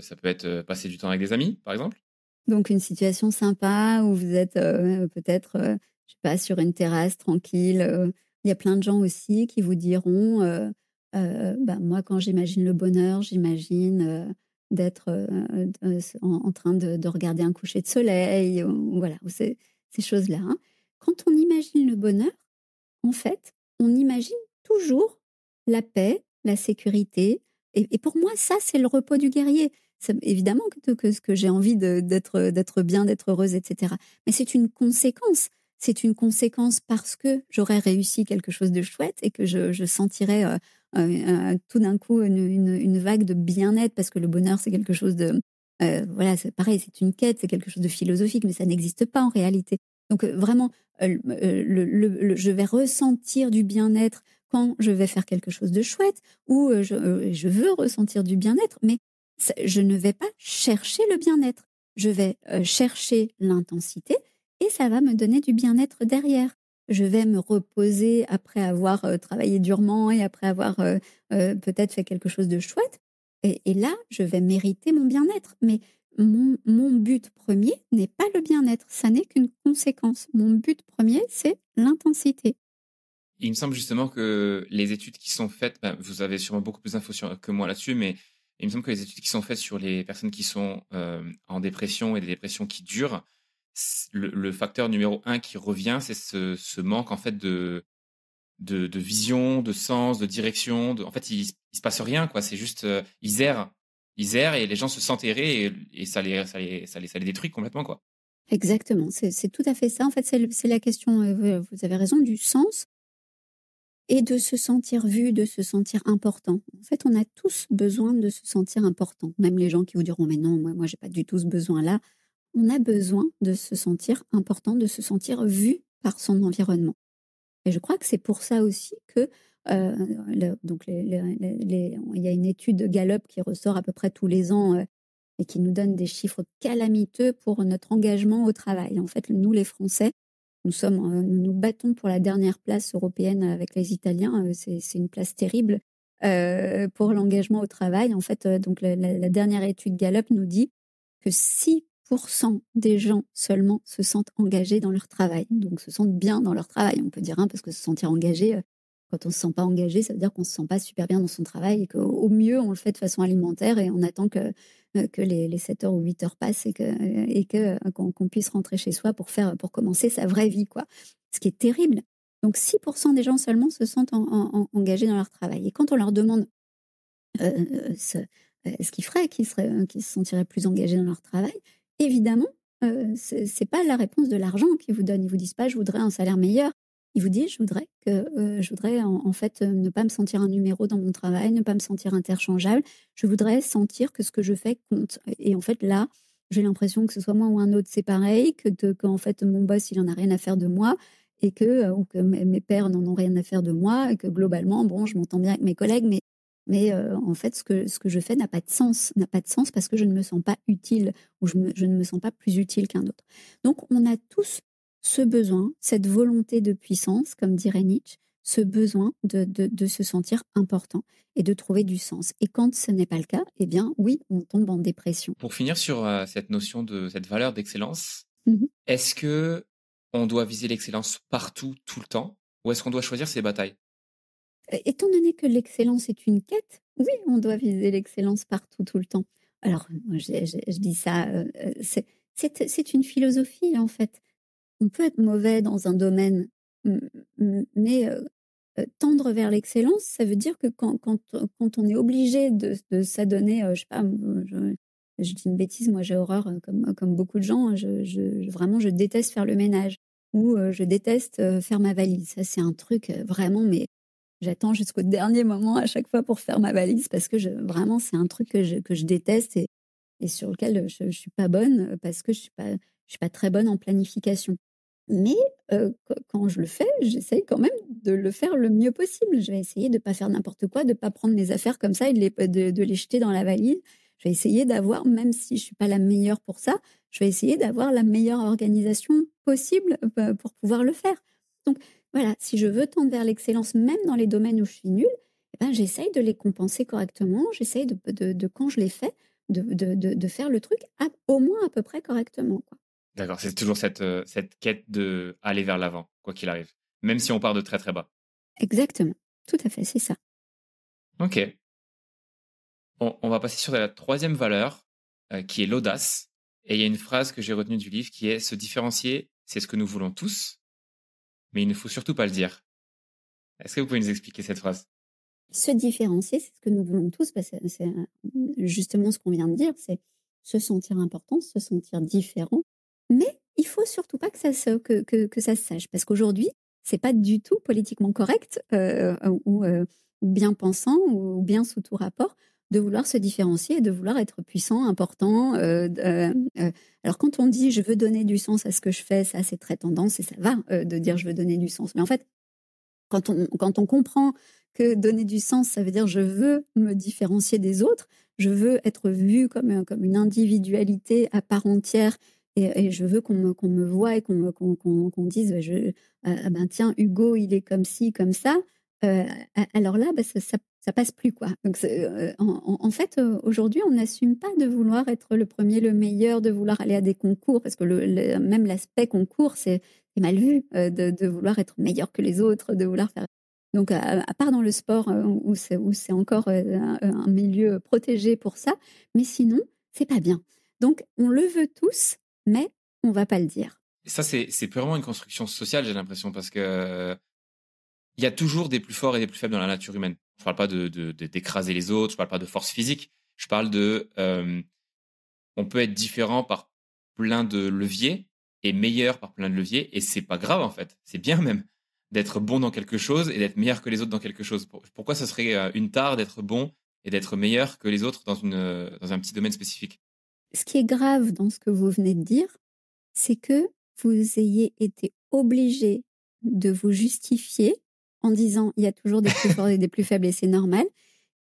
ça peut être passer du temps avec des amis, par exemple. Donc une situation sympa où vous êtes peut-être, je sais pas, sur une terrasse tranquille. Il y a plein de gens aussi qui vous diront, bah, moi quand j'imagine le bonheur, j'imagine d'être en, train de, regarder un coucher de soleil, voilà, ces, ces choses-là. Hein. Quand on imagine le bonheur, en fait, on imagine toujours la paix, la sécurité. Et, pour moi, ça, c'est le repos du guerrier. évidemment que, que, que j'ai envie d'être bien, d'être heureuse, etc. Mais c'est une conséquence. C'est une conséquence parce que j'aurais réussi quelque chose de chouette et que je, je sentirais euh, euh, euh, tout d'un coup une, vague de bien-être parce que le bonheur, c'est quelque chose de... voilà, c'est pareil, c'est une quête, c'est quelque chose de philosophique, mais ça n'existe pas en réalité. Donc vraiment, je vais ressentir du bien-être quand je vais faire quelque chose de chouette ou je, je veux ressentir du bien-être, mais je ne vais pas chercher le bien-être. Je vais chercher l'intensité et ça va me donner du bien-être derrière. Je vais me reposer après avoir travaillé durement et après avoir peut-être fait quelque chose de chouette. Et, là, je vais mériter mon bien-être. Mais mon but premier n'est pas le bien-être, ça n'est qu'une conséquence. Mon but premier, c'est l'intensité. Il me semble justement que les études qui sont faites, ben, vous avez sûrement beaucoup plus d'infos que moi là-dessus, mais il me semble que les études qui sont faites sur les personnes qui sont euh, en dépression et des dépressions qui durent, le, facteur numéro un qui revient, c'est ce, manque en fait de, de, vision, de sens, de direction. En fait, il, il se passe rien, quoi. C'est juste, euh, ils errent, ils errent et les gens se sentent errer et, ça, les, ça, les, ça, les, ça les détruit complètement, quoi. Exactement, c'est tout à fait ça. En fait, c'est la question, euh, vous avez raison, du sens et de se sentir vu, de se sentir important. En fait, on a tous besoin de se sentir important. Même les gens qui vous diront mais non, moi, moi, j'ai pas du tout ce besoin-là. On a besoin de se sentir important, de se sentir vu par son environnement. Et je crois que c'est pour ça aussi que euh, donc il y a une étude de Gallup qui ressort à peu près tous les ans euh, et qui nous donne des chiffres calamiteux pour notre engagement au travail. En fait, nous les Français, nous, sommes, euh, nous battons pour la dernière place européenne avec les Italiens. Euh, c'est une place terrible euh, pour l'engagement au travail. En fait, donc la, dernière étude Gallup nous dit que 6% des gens seulement se sentent engagés dans leur travail, donc se sentent bien dans leur travail. On peut dire, hein, parce que se sentir engagé, quand on ne se sent pas engagé, ça veut dire qu'on ne se sent pas super bien dans son travail et qu'au mieux, on le fait de façon alimentaire et on attend que, euh, que les, 7 heures ou 8 heures passent et euh, qu'on puisse rentrer chez soi pour faire pour commencer sa vraie vie quoi. Ce qui est terrible. Donc 6% des gens seulement se sentent engagés dans leur travail. Et quand on leur demande euh, ce, ce qu'ils feraient, qu'ils se sentiraient plus engagés dans leur travail, évidemment, ce n'est pas la réponse de l'argent qu'ils vous donnent. Ils vous disent pas je voudrais un salaire meilleur, il vous dit, je voudrais que, euh, je voudrais en, fait euh, ne pas me sentir un numéro dans mon travail, ne pas me sentir interchangeable. Je voudrais sentir que ce que je fais compte. Et en fait, là, j'ai l'impression que ce soit moi ou un autre, c'est pareil, que qu'en fait mon boss, il en a rien à faire de moi et que, euh, ou que mes pères n'en ont rien à faire de moi et que globalement, bon, je m'entends bien avec mes collègues, mais mais en fait, ce que, ce que je fais n'a pas de sens, n'a pas de sens parce que je ne me sens pas utile ou je ne me sens pas plus utile qu'un autre. Donc, on a tous ce besoin, cette volonté de puissance, comme dirait Nietzsche, ce besoin de, se sentir important et de trouver du sens. Et quand ce n'est pas le cas, eh bien oui, on tombe en dépression. Pour finir sur euh, cette notion de cette valeur d'excellence, mmh est-ce que on doit viser l'excellence partout, tout le temps, ou est-ce qu'on doit choisir ses batailles? Étant donné que l'excellence est une quête, oui, on doit viser l'excellence partout, tout le temps. Alors, je, dis ça, euh, euh, c'est une philosophie en fait on peut être mauvais dans un domaine, mais tendre vers l'excellence, ça veut dire que quand, quand, quand on est obligé de, de s'adonner, je sais pas, je, dis une bêtise, moi j'ai horreur, comme, comme beaucoup de gens, je, je, vraiment je déteste faire le ménage ou je déteste faire ma valise. Ça c'est un truc vraiment, mais j'attends jusqu'au dernier moment à chaque fois pour faire ma valise parce que vraiment c'est un truc que je, que je déteste et, et sur lequel je, ne suis pas bonne parce que je suis pas je suis pas très bonne en planification. Mais quand je le fais, j'essaye quand même de le faire le mieux possible. Je vais essayer de ne pas faire n'importe quoi, de ne pas prendre mes affaires comme ça et de les, jeter dans la valise. Je vais essayer d'avoir, même si je ne suis pas la meilleure pour ça, je vais essayer d'avoir la meilleure organisation possible pour pouvoir le faire. Donc voilà, si je veux tendre vers l'excellence, même dans les domaines où je suis nulle, eh ben, j'essaye de les compenser correctement. J'essaye de, quand je les fais, de, faire le truc au moins à peu près correctement. D'accord, c'est toujours cette, euh, cette quête de aller vers l'avant, quoi qu'il arrive, même si on part de très très bas. Exactement, tout à fait, c'est ça. Ok. On, on, va passer sur la troisième valeur, euh, qui est l'audace. Et il y a une phrase que j'ai retenue du livre qui est se différencier, c'est ce que nous voulons tous, mais il ne faut surtout pas le dire. Est-ce que vous pouvez nous expliquer cette phrase? Se différencier, c'est ce que nous voulons tous, parce que c'est justement ce qu'on vient de dire, c'est se sentir important, se sentir différent, mais il faut surtout pas que ça se, sache, parce qu'aujourd'hui, c'est pas du tout politiquement correct euh, ou, euh, bien pensant ou bien sous tout rapport de vouloir se différencier et de vouloir être puissant, important. alors quand on dit je veux donner du sens à ce que je fais, ça c'est très tendance et ça va de dire je veux donner du sens. Mais en fait, quand on, comprend que donner du sens, ça veut dire je veux me différencier des autres, je veux être vu comme, comme une individualité à part entière et, je veux qu'on me, qu'on me voit et qu'on dise ah, ah ben tiens, Hugo, il est comme ci, comme ça. alors là, bah, ça, ça, passe plus. quoi. Donc, en, fait, aujourd'hui, on n'assume pas de vouloir être le premier, le meilleur, de vouloir aller à des concours, parce que même l'aspect concours, c'est mal vu de, de, vouloir être meilleur que les autres, de vouloir faire. Donc, à, part dans le sport, où c'est encore un, un milieu protégé pour ça, mais sinon, c'est pas bien. Donc, on le veut tous, mais on va pas le dire. ça, c'est vraiment une construction sociale, j'ai l'impression, parce que il y a toujours des plus forts et des plus faibles dans la nature humaine. Je parle pas de d'écraser les autres, je parle pas de force physique, je parle de on peut être différent par plein de leviers et meilleur par plein de leviers et c'est pas grave en fait, c'est bien même d'être bon dans quelque chose et d'être meilleur que les autres dans quelque chose. Pourquoi ce serait une tare d'être bon et d'être meilleur que les autres dans une dans un petit domaine spécifique? Ce qui est grave dans ce que vous venez de dire, c'est que vous ayez été obligé de vous justifier en disant il y a toujours des plus forts et des plus faibles et c'est normal.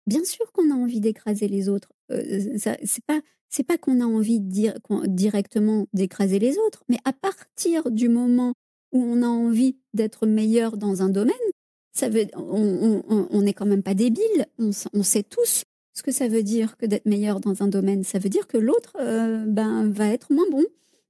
Bien sûr qu'on a envie d'écraser les autres. Euh, c'est pas c'est pas qu'on a envie de dire directement d'écraser les autres, mais à partir du moment où on a envie d'être meilleur dans un domaine, ça veut on n'est quand même pas débile. On, on sait tous que ça veut dire que d'être meilleur dans un domaine, ça veut dire que l'autre euh, ben, va être moins bon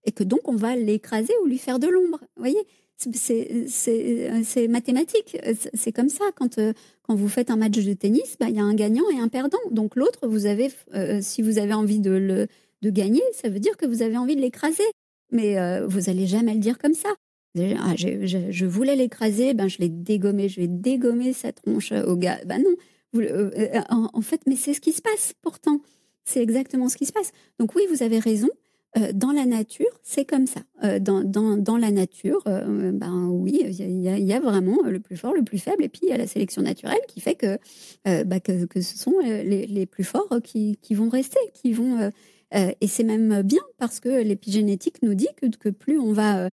et que donc on va l'écraser ou lui faire de l'ombre. Vous voyez? C'est mathématique. C'est comme ça. Quand, euh, quand vous faites un match de tennis, ben, il y a un gagnant et un perdant. Donc l'autre, vous avez, euh, si vous avez envie de, le, de gagner, ça veut dire que vous avez envie de l'écraser. Mais vous allez jamais le dire comme ça. Ah, je, voulais l'écraser, ben je l'ai dégommé, je vais dégommer sa tronche au gars. Ben non, euh, euh, en, fait, mais c'est ce qui se passe pourtant. C'est exactement ce qui se passe. Donc oui, vous avez raison. Euh, dans la nature, c'est comme ça. dans, dans, dans, la nature, ben oui, il y, a vraiment le plus fort, le plus faible, et puis il y a la sélection naturelle qui fait que, bah, que, que, ce sont les, les plus forts qui, qui, vont rester, qui vont. et c'est même bien parce que l'épigénétique nous dit que, que plus on va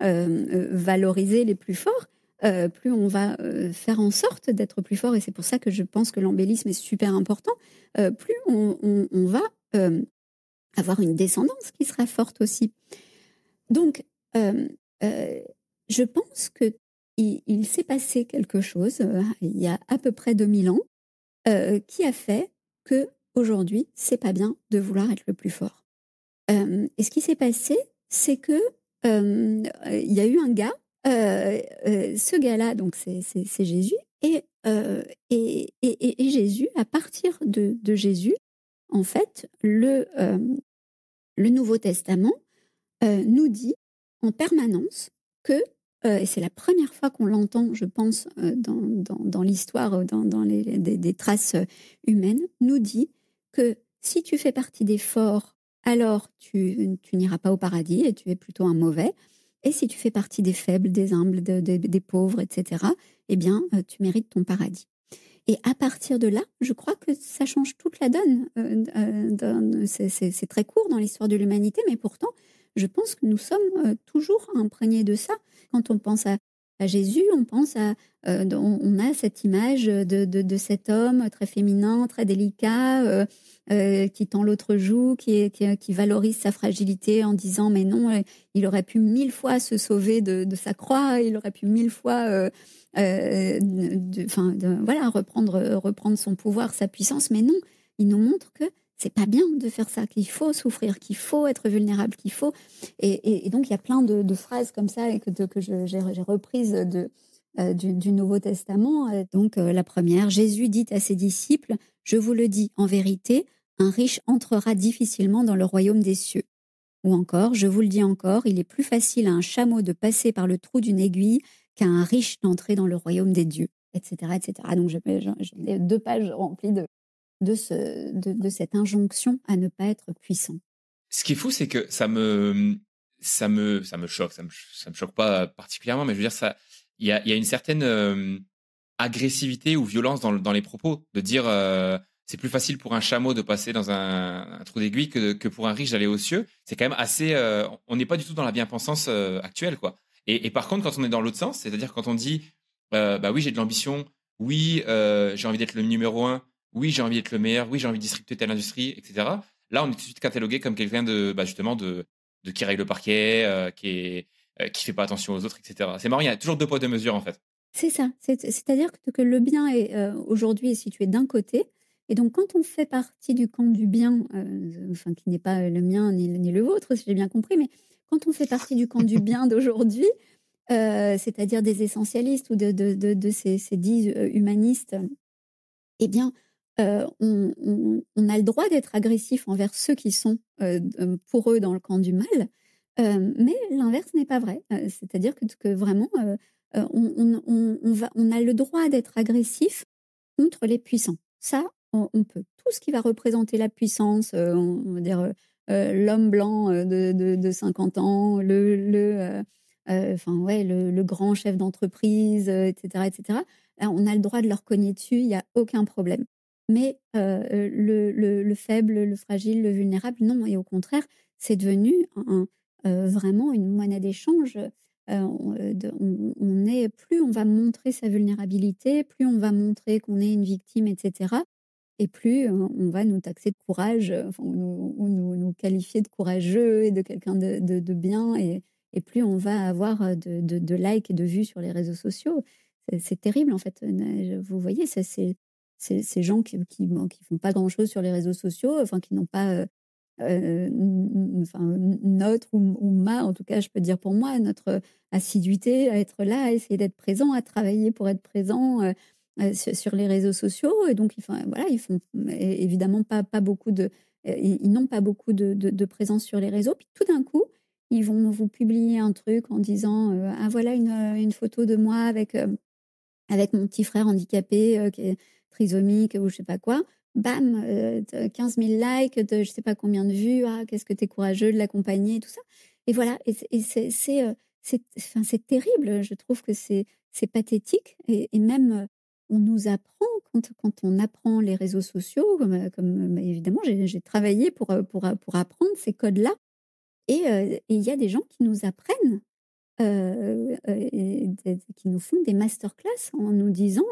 valoriser les plus forts, euh, plus on va euh, faire en sorte d'être plus fort, et c'est pour ça que je pense que l'embellisme est super important, euh, plus on, va avoir une descendance qui sera forte aussi. Donc, je pense que il, s'est passé quelque chose il y a à peu près 2000 ans qui a fait que aujourd'hui, c'est pas bien de vouloir être le plus fort. et ce qui s'est passé, c'est que il y a eu un gars euh, euh, ce gars-là, donc c'est Jésus, euh, et, Jésus, à partir de, Jésus, en fait, le, Nouveau Testament nous dit en permanence que, et c'est la première fois qu'on l'entend, je pense, dans, l'histoire, dans, dans les, des, traces humaines, nous dit que si tu fais partie des forts, alors tu n'iras pas au paradis et tu es plutôt un mauvais. Et si tu fais partie des faibles, des humbles, des pauvres, etc., eh bien, euh, tu mérites ton paradis. Et à partir de là, je crois que ça change toute la donne. Euh, euh, c'est très court dans l'histoire de l'humanité, mais pourtant, je pense que nous sommes toujours imprégnés de ça. Quand on pense à, Jésus, on pense à, on, a cette image de, cet homme très féminin, très délicat, qui tend l'autre joue, qui, valorise sa fragilité en disant mais non, euh, il aurait pu mille fois se sauver de, sa croix, il aurait pu mille fois, euh, enfin voilà, reprendre, reprendre son pouvoir, sa puissance, mais non, il nous montre que c'est pas bien de faire ça, qu'il faut souffrir, qu'il faut être vulnérable, qu'il faut. Et, donc il y a plein de, phrases comme ça et que, que j'ai reprises de, du, Nouveau Testament. Donc la première, Jésus dit à ses disciples, je vous le dis en vérité, un riche entrera difficilement dans le royaume des cieux. Ou encore, je vous le dis encore, il est plus facile à un chameau de passer par le trou d'une aiguille qu'à un riche d'entrer dans le royaume des dieux, etc. etc. Donc j'ai deux pages remplies de, de, ce, de, cette injonction à ne pas être puissant. Ce qui est fou, c'est que ça me, ça me, ça me choque, ça me, me choque pas particulièrement, mais je veux dire, ça, il y a, une certaine euh, agressivité ou violence dans, dans, les propos, de dire, euh, c'est plus facile pour un chameau de passer dans un, trou d'aiguille que, pour un riche d'aller aux cieux. C'est quand même assez. Euh, on n'est pas du tout dans la bien-pensance euh, actuelle, quoi. Et, par contre, quand on est dans l'autre sens, c'est-à-dire quand on dit, euh, bah oui, j'ai de l'ambition, oui, j'ai envie d'être le numéro un, oui, j'ai envie d'être le meilleur, oui, j'ai envie de disrupter telle industrie, etc. Là, on est tout de suite catalogué comme quelqu'un de, bah, justement, de, qui règle le parquet, qui est, fait pas attention aux autres, etc. C'est marrant, il y a toujours deux poids deux mesures en fait. C'est ça. C'est-à-dire que, le bien est aujourd'hui est situé d'un côté et donc, quand on fait partie du camp du bien, euh, enfin, qui n'est pas le mien ni, ni le vôtre, si j'ai bien compris, mais quand on fait partie du camp du bien d'aujourd'hui, euh, c'est-à-dire des essentialistes ou de, de, de, ces, ces, dits euh, humanistes, eh bien, on, on, a le droit d'être agressif envers ceux qui sont pour eux dans le camp du mal, mais l'inverse n'est pas vrai. c'est-à-dire que, que vraiment, on, on, va, on a le droit d'être agressif contre les puissants. Ça, on, peut. Tout ce qui va représenter la puissance, euh, on, va dire euh, euh, l'homme blanc de, de, 50 ans, le, grand chef d'entreprise, etc., etc. on a le droit de leur cogner dessus, il n'y a aucun problème. Mais le, le, faible, le fragile, le vulnérable, non. Et au contraire, c'est devenu vraiment une monnaie d'échange. plus on va montrer sa vulnérabilité, plus on va montrer qu'on est une victime, etc et plus on va nous taxer de courage, ou, nous, qualifier de courageux et de quelqu'un de, bien, et, plus on va avoir de, likes et de vues sur les réseaux sociaux. C'est terrible, en fait. Vous voyez, c'est ces gens qui, qui, font pas grand-chose sur les réseaux sociaux, enfin, qui n'ont pas... notre ou, ma, en tout cas, je peux dire pour moi, notre assiduité à être là, à essayer d'être présent, à travailler pour être présent, sur les réseaux sociaux. Et donc, font, voilà, ils font évidemment pas, pas beaucoup de. Euh, ils n'ont pas beaucoup de, de, présence sur les réseaux. Puis tout d'un coup, ils vont vous publier un truc en disant euh, Ah, voilà une, une, photo de moi avec, avec mon petit frère handicapé qui est trisomique ou je sais pas quoi. Bam, 15 000 likes, de je sais pas combien de vues. Ah, qu'est-ce que tu es courageux de l'accompagner, tout ça. Et voilà, et c'est c'est terrible. Je trouve que c'est pathétique. Et, et même on nous apprend, quand, on apprend les réseaux sociaux, comme, comme bah, évidemment j'ai travaillé pour, euh, pour, euh, apprendre ces codes-là, euh, et il y a des gens qui nous apprennent, qui nous font des masterclass en nous disant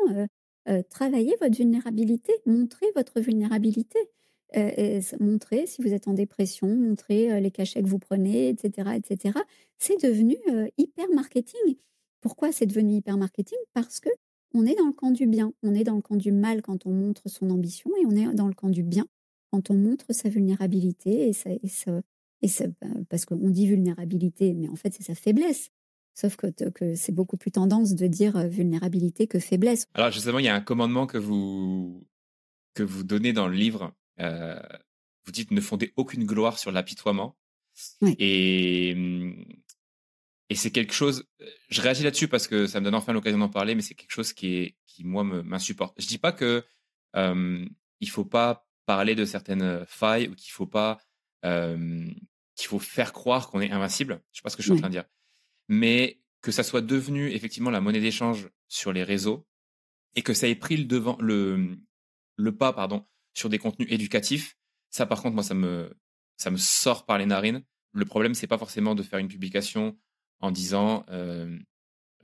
travaillez votre vulnérabilité, montrez votre vulnérabilité. montrez si vous êtes en dépression, montrez les cachets que vous prenez, etc. etc. C'est devenu hyper marketing. Pourquoi c'est devenu hyper marketing? Parce que on est dans le camp du bien, on est dans le camp du mal quand on montre son ambition et on est dans le camp du bien quand on montre sa vulnérabilité et, ça, et, et bah, parce qu'on dit vulnérabilité, mais en fait c'est sa faiblesse. Sauf que, que c'est beaucoup plus tendance de dire vulnérabilité que faiblesse. Alors justement, il y a un commandement que vous, que vous donnez dans le livre. Euh, vous dites ne fondez aucune gloire sur l'apitoiement. Et hum, et c'est quelque chose, euh, je réagis là-dessus parce que ça me donne enfin l'occasion d'en parler, mais c'est quelque chose qui, est, qui moi, m'insupporte. Je dis pas que euh, il faut pas parler de certaines euh, failles ou qu'il faut pas, qu'il faut faire croire qu'on est invincible. Je sais pas ce que je suis en train de dire. Mais que ça soit devenu effectivement la monnaie d'échange sur les réseaux et que ça ait pris le devant, le, le pas, pardon, sur des contenus éducatifs, ça par contre, moi, ça me, ça me sort par les narines. Le problème, c'est pas forcément de faire une publication en disant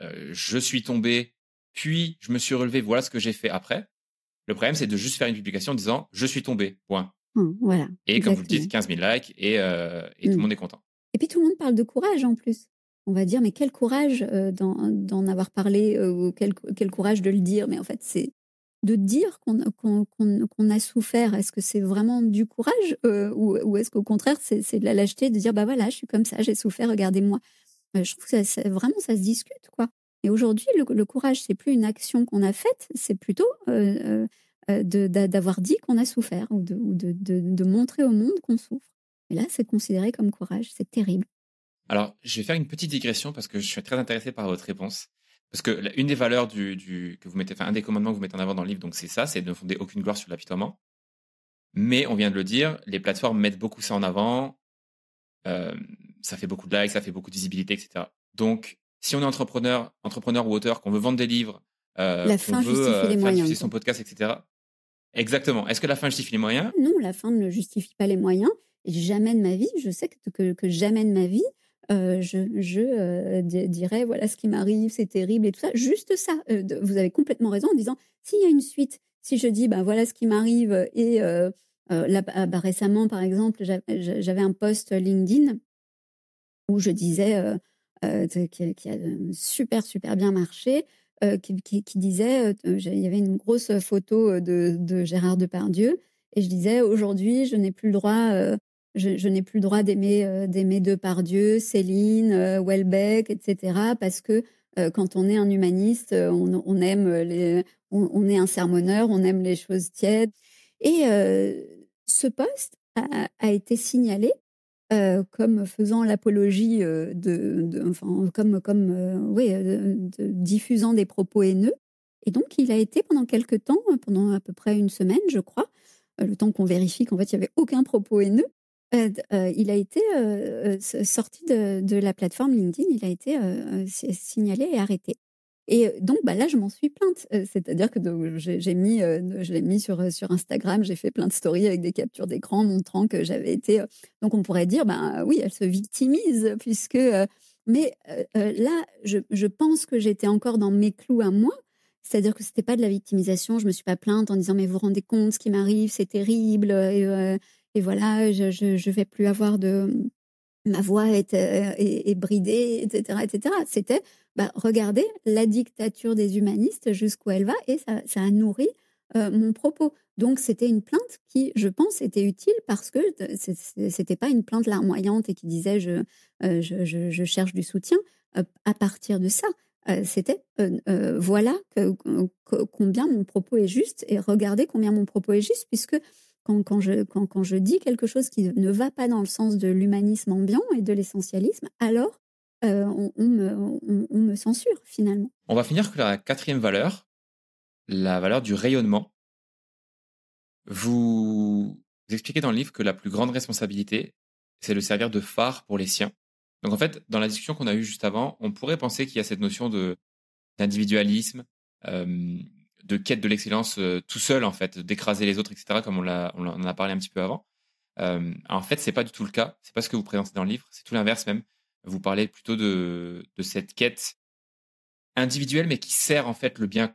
je suis tombé, puis je me suis relevé, voilà ce que j'ai fait après. Le problème, c'est de juste faire une publication en disant je suis tombé, point. Mmh, voilà. Et comme vous le dites, 15 000 likes et, et tout le mmh. monde est content. Et puis tout le monde parle de courage en plus. On va dire, mais quel courage d'en avoir parlé, ou quel, quel, courage de le dire. Mais en fait, c'est de dire qu'on a souffert. Est-ce que c'est vraiment du courage ou, ou est-ce qu'au contraire, c'est de la lâcheté de dire, bah voilà, je suis comme ça, j'ai souffert, regardez-moi je trouve que vraiment, ça se discute, quoi. Et aujourd'hui, le, courage, c'est plus une action qu'on a faite, c'est plutôt euh, euh, d'avoir dit qu'on a souffert ou, de, montrer au monde qu'on souffre. Et là, c'est considéré comme courage. C'est terrible. Alors, je vais faire une petite digression parce que je suis très intéressé par votre réponse. Parce que une des valeurs que vous mettez, enfin, un des commandements que vous mettez en avant dans le livre, donc c'est ça, c'est de ne fonder aucune gloire sur l'apitoiement. Mais on vient de le dire, les plateformes mettent beaucoup ça en avant. Euh, ça fait beaucoup de likes, ça fait beaucoup de visibilité, etc. Donc, si on est entrepreneur, entrepreneur ou auteur, qu'on veut vendre des livres, euh, qu'on veut euh, faire diffuser son podcast, etc., Exactement. Est-ce que la fin justifie les moyens? Non, la fin ne justifie pas les moyens. Et jamais de ma vie, je sais que, que, jamais de ma vie, euh, je, je euh, dirais voilà ce qui m'arrive, c'est terrible et tout ça. Juste ça. Euh, vous avez complètement raison en disant s'il y a une suite, si je dis ben voilà ce qui m'arrive et là, bah, bah, récemment par exemple j'avais un post LinkedIn où je disais qui, qui, a super super bien marché. Qui, disait, il y avait une grosse photo de, Gérard Depardieu, et je disais aujourd'hui, je n'ai plus le droit je, n'ai plus le droit d'aimer euh, d'aimer Depardieu, Céline, euh, Welbeck, etc. Parce que euh, quand on est un humaniste, on, aime les, on, est un sermonneur, on aime les choses tièdes. Et ce poste a, été signalé comme faisant l'apologie de, enfin, comme, comme oui, diffusant des propos haineux. Et donc, il a été pendant quelques temps, pendant à peu près une semaine, je crois, le temps qu'on vérifie qu'en fait, il n'y avait aucun propos haineux, euh, euh, il a été euh, sorti de, la plateforme LinkedIn, il a été signalé et arrêté. Et donc, bah, là, je m'en suis plainte. C'est-à-dire que j'ai mis, je l'ai mis sur, Instagram, j'ai fait plein de stories avec des captures d'écran montrant que j'avais été. donc, on pourrait dire, ben oui, elle se victimise, puisque. mais là, je, pense que j'étais encore dans mes clous à moi. C'est-à-dire que c'était pas de la victimisation. Je me suis pas plainte en disant, mais vous rendez compte, ce qui m'arrive, c'est terrible. Et, voilà, je, je, vais plus avoir de ma voix est, euh, est, bridée, etc., etc. C'était bah, regardez la dictature des humanistes jusqu'où elle va et ça, a nourri euh, mon propos. Donc c'était une plainte qui, je pense, était utile parce que c'était pas une plainte larmoyante et qui disait je, euh, cherche du soutien. à partir de ça, c'était voilà combien mon propos est juste et regardez combien mon propos est juste puisque quand, je dis quelque chose qui ne va pas dans le sens de l'humanisme ambiant et de l'essentialisme, alors euh, on, me, censure finalement. On va finir avec la quatrième valeur, la valeur du rayonnement. Vous expliquez dans le livre que la plus grande responsabilité, c'est de servir de phare pour les siens. Donc en fait, dans la discussion qu'on a eue juste avant, on pourrait penser qu'il y a cette notion de d'individualisme, euh, de quête de l'excellence euh, tout seul, en fait, d'écraser les autres, etc., comme on, en a parlé un petit peu avant. En fait, c'est pas du tout le cas. C'est pas ce que vous présentez dans le livre. C'est tout l'inverse même. Vous parlez plutôt de, de cette quête individuelle, mais qui sert en fait le bien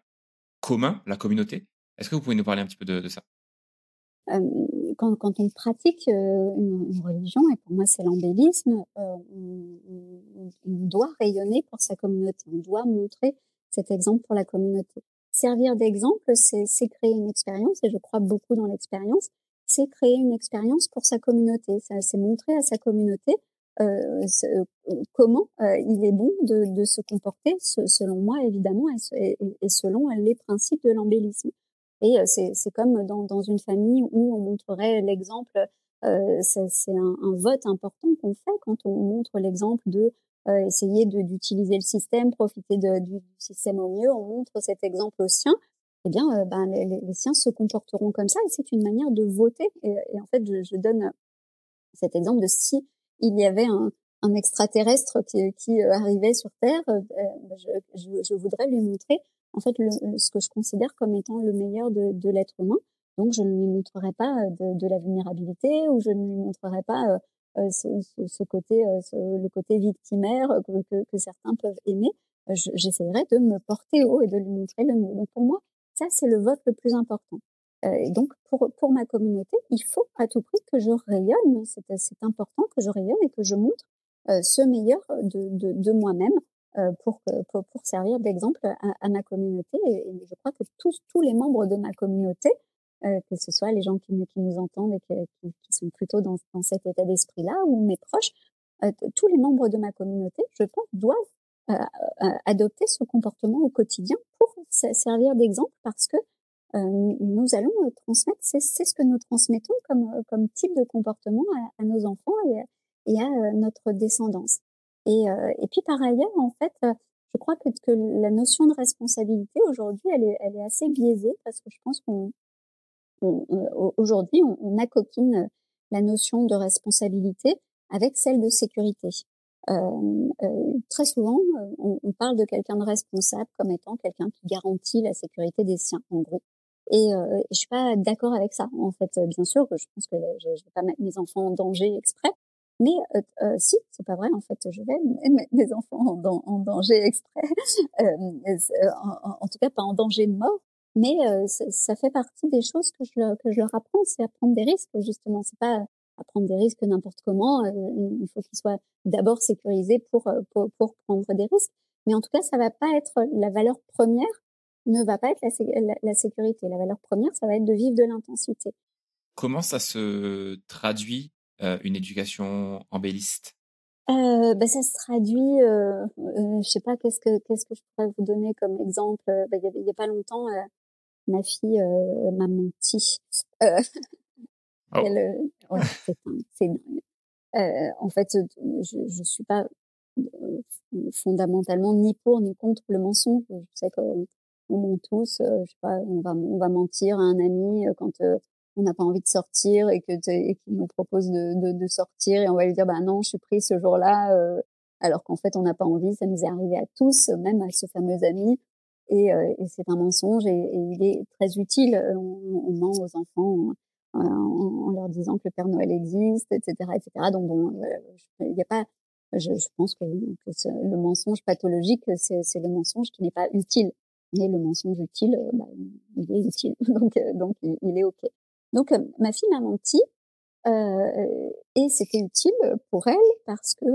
commun, la communauté. Est-ce que vous pouvez nous parler un petit peu de, ça? Euh, quand, quand, on pratique une, religion, et pour moi c'est l'embellisme, on, on, doit rayonner pour sa communauté. On doit montrer cet exemple pour la communauté servir d'exemple, c'est créer une expérience, et je crois beaucoup dans l'expérience, c'est créer une expérience pour sa communauté. C'est montrer à sa communauté euh, euh, comment euh, il est bon de, se comporter, selon moi évidemment, et, selon les principes de l'embellisme. Et c'est comme dans, une famille où on montrerait l'exemple, c'est un, vote important qu'on fait quand on montre l'exemple de euh, essayer d'utiliser le système, profiter du, système au mieux. On montre cet exemple aux siens. Eh bien, euh, ben, les, siens se comporteront comme ça et c'est une manière de voter. Et, en fait, je, donne cet exemple de si il y avait un, un extraterrestre qui, qui, euh, arrivait sur Terre, je, je, je, voudrais lui montrer en fait le, ce que je considère comme étant le meilleur de, de l'être humain. Donc, je ne lui montrerai pas de, de, la vulnérabilité ou je ne lui montrerai pas euh, ce, ce, côté, euh, le côté victimaire que, que, que certains peuvent aimer, euh, j'essaierai de me porter haut et de lui montrer le mieux. Donc pour moi, ça c'est le vote le plus important. Et donc pour, pour ma communauté, il faut à tout prix que je rayonne. C'est important que je rayonne et que je montre ce meilleur de, de, de moi-même pour, pour, pour, servir d'exemple à, à, ma communauté. Et, je crois que tous, tous les membres de ma communauté euh, que ce soit les gens qui, qui nous entendent et qui, qui, sont plutôt dans, dans cet état d'esprit-là, ou mes proches, euh, tous les membres de ma communauté, je pense, doivent euh, adopter ce comportement au quotidien pour servir d'exemple parce que nous allons transmettre, c'est ce que nous transmettons comme, comme type de comportement à, à nos enfants et, et, à notre descendance. Et, et puis par ailleurs, en fait, je crois que, que la notion de responsabilité aujourd'hui, elle est, elle est assez biaisée parce que je pense qu'on aujourd'hui, on, on acoquine la notion de responsabilité avec celle de sécurité. Euh, euh, très souvent, euh, on, on parle de quelqu'un de responsable comme étant quelqu'un qui garantit la sécurité des siens, en gros. Et, euh, je suis pas d'accord avec ça. En fait, bien sûr, je pense que je, je vais pas mettre mes enfants en danger exprès. Mais euh, euh, si, c'est pas vrai. En fait, je vais mettre mes enfants en, danger exprès. euh, en, en, tout cas, pas en danger de mort. Mais ça fait partie des choses que je, que je leur apprends, c'est à prendre des risques. Justement, c'est pas à prendre des risques n'importe comment. il faut qu'ils soient d'abord sécurisés pour, pour, pour prendre des risques. Mais en tout cas, ça va pas être la valeur première ne va pas être la, la, sécurité. La valeur première, ça va être de vivre de l'intensité. Comment ça se traduit euh, une éducation embelliste? Euh, bah, ça se traduit, euh, euh, je sais pas, qu'est-ce que qu'est-ce que je pourrais vous donner comme exemple? Bah, il y, a pas longtemps, euh, ma fille euh, m'a menti. Euh, oh. elle, ouais, c'est dingue. en fait, je, je suis pas fondamentalement ni pour ni contre le mensonge. Je sais que on ment tous, euh, je sais pas, on va, on va mentir à un ami euh, quand euh, on n'a pas envie de sortir et que qu'il nous propose de, de, de, sortir et on va lui dire bah non, je suis pris ce jour-là, alors qu'en fait on n'a pas envie. Ça nous est arrivé à tous, même à ce fameux ami. Et, et c'est un mensonge et, et, il est très utile. On, on ment aux enfants en, en, leur disant que le Père Noël existe, etc., etc. Donc bon, il n'y a pas. Je, je pense que, que le mensonge pathologique, c'est le mensonge qui n'est pas utile. Mais le mensonge utile, euh, bah, il est utile, donc, euh, donc il, est ok. Donc euh, ma fille m'a menti euh, et c'était utile pour elle parce que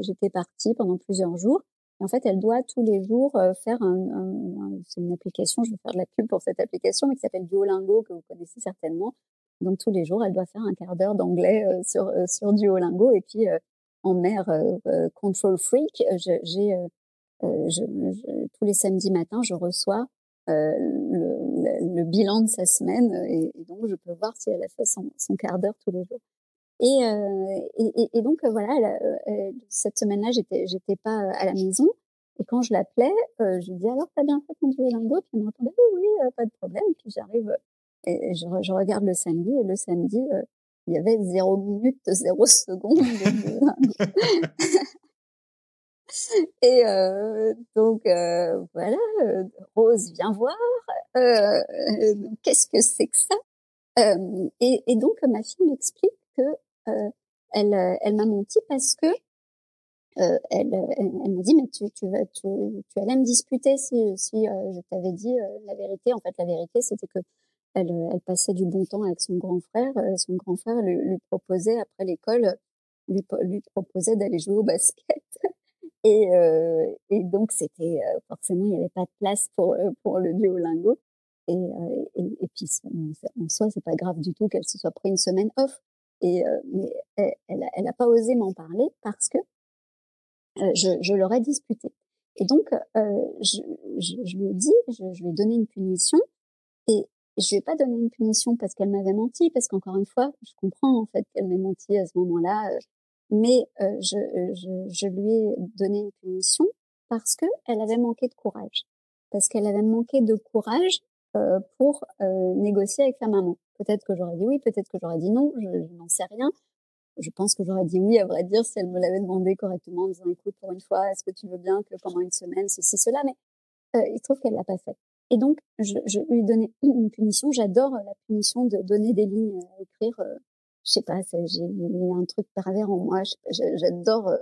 j'étais partie pendant plusieurs jours. En fait, elle doit tous les jours faire un, un, c'est une application, je vais faire de la pub pour cette application, mais qui s'appelle Duolingo que vous connaissez certainement. Donc tous les jours, elle doit faire un quart d'heure d'anglais sur sur Duolingo et puis en mère control freak, j'ai euh, je, tous les samedis matins, je reçois euh, le, le, bilan de sa semaine et, donc je peux voir si elle a fait son, son quart d'heure tous les jours. Et, euh, et, et, donc voilà, cette semaine-là, j'étais j'étais pas à la maison. Et quand je l'appelais, euh, je lui disais alors t'as bien fait ton Duolingo? Puis elle me répondait oui, oui, pas de problème. Puis j'arrive et je, je, regarde le samedi et le samedi, il y avait zéro minute, zéro seconde. Et euh, donc euh, voilà, euh, Rose vient voir. Euh, Qu'est-ce que c'est que ça? Euh, et, et, donc ma fille m'explique que elle, elle m'a menti parce que elle, elle m'a dit mais tu, tu, vas, tu, tu allais me disputer si, si je t'avais dit la vérité. En fait, la vérité, c'était que elle, elle passait du bon temps avec son grand frère. Son grand frère lui, lui proposait après l'école, lui, lui proposait d'aller jouer au basket. Et, euh, et donc, c'était euh, forcément, il n'y avait pas de place pour, euh, pour le Duolingo. Et, euh, et, et, puis, en soi, c'est pas grave du tout qu'elle se soit pris une semaine off. Et, mais elle, elle, elle a pas osé m'en parler parce que je, je l'aurais disputé. Et donc, je, je, je, lui ai dit, je, je lui ai donné une punition. Et je lui ai pas donné une punition parce qu'elle m'avait menti, parce qu'encore une fois, je comprends en fait qu'elle m'ait menti à ce moment-là mais euh, je, je, je, lui ai donné une punition parce que elle avait manqué de courage, parce qu'elle avait manqué de courage euh, pour euh, négocier avec sa maman. Peut-être que j'aurais dit oui, peut-être que j'aurais dit non, je, je n'en sais rien. Je pense que j'aurais dit oui, à vrai dire, si elle me l'avait demandé correctement, en disant écoute, pour une fois, est-ce que tu veux bien que pendant une semaine, ceci, cela, mais euh, il se trouve qu'elle l'a pas fait. Et donc, je, je lui ai donné une punition. J'adore la punition de donner des lignes à écrire euh, je sais pas, j'ai un truc pervers en moi. J'adore euh,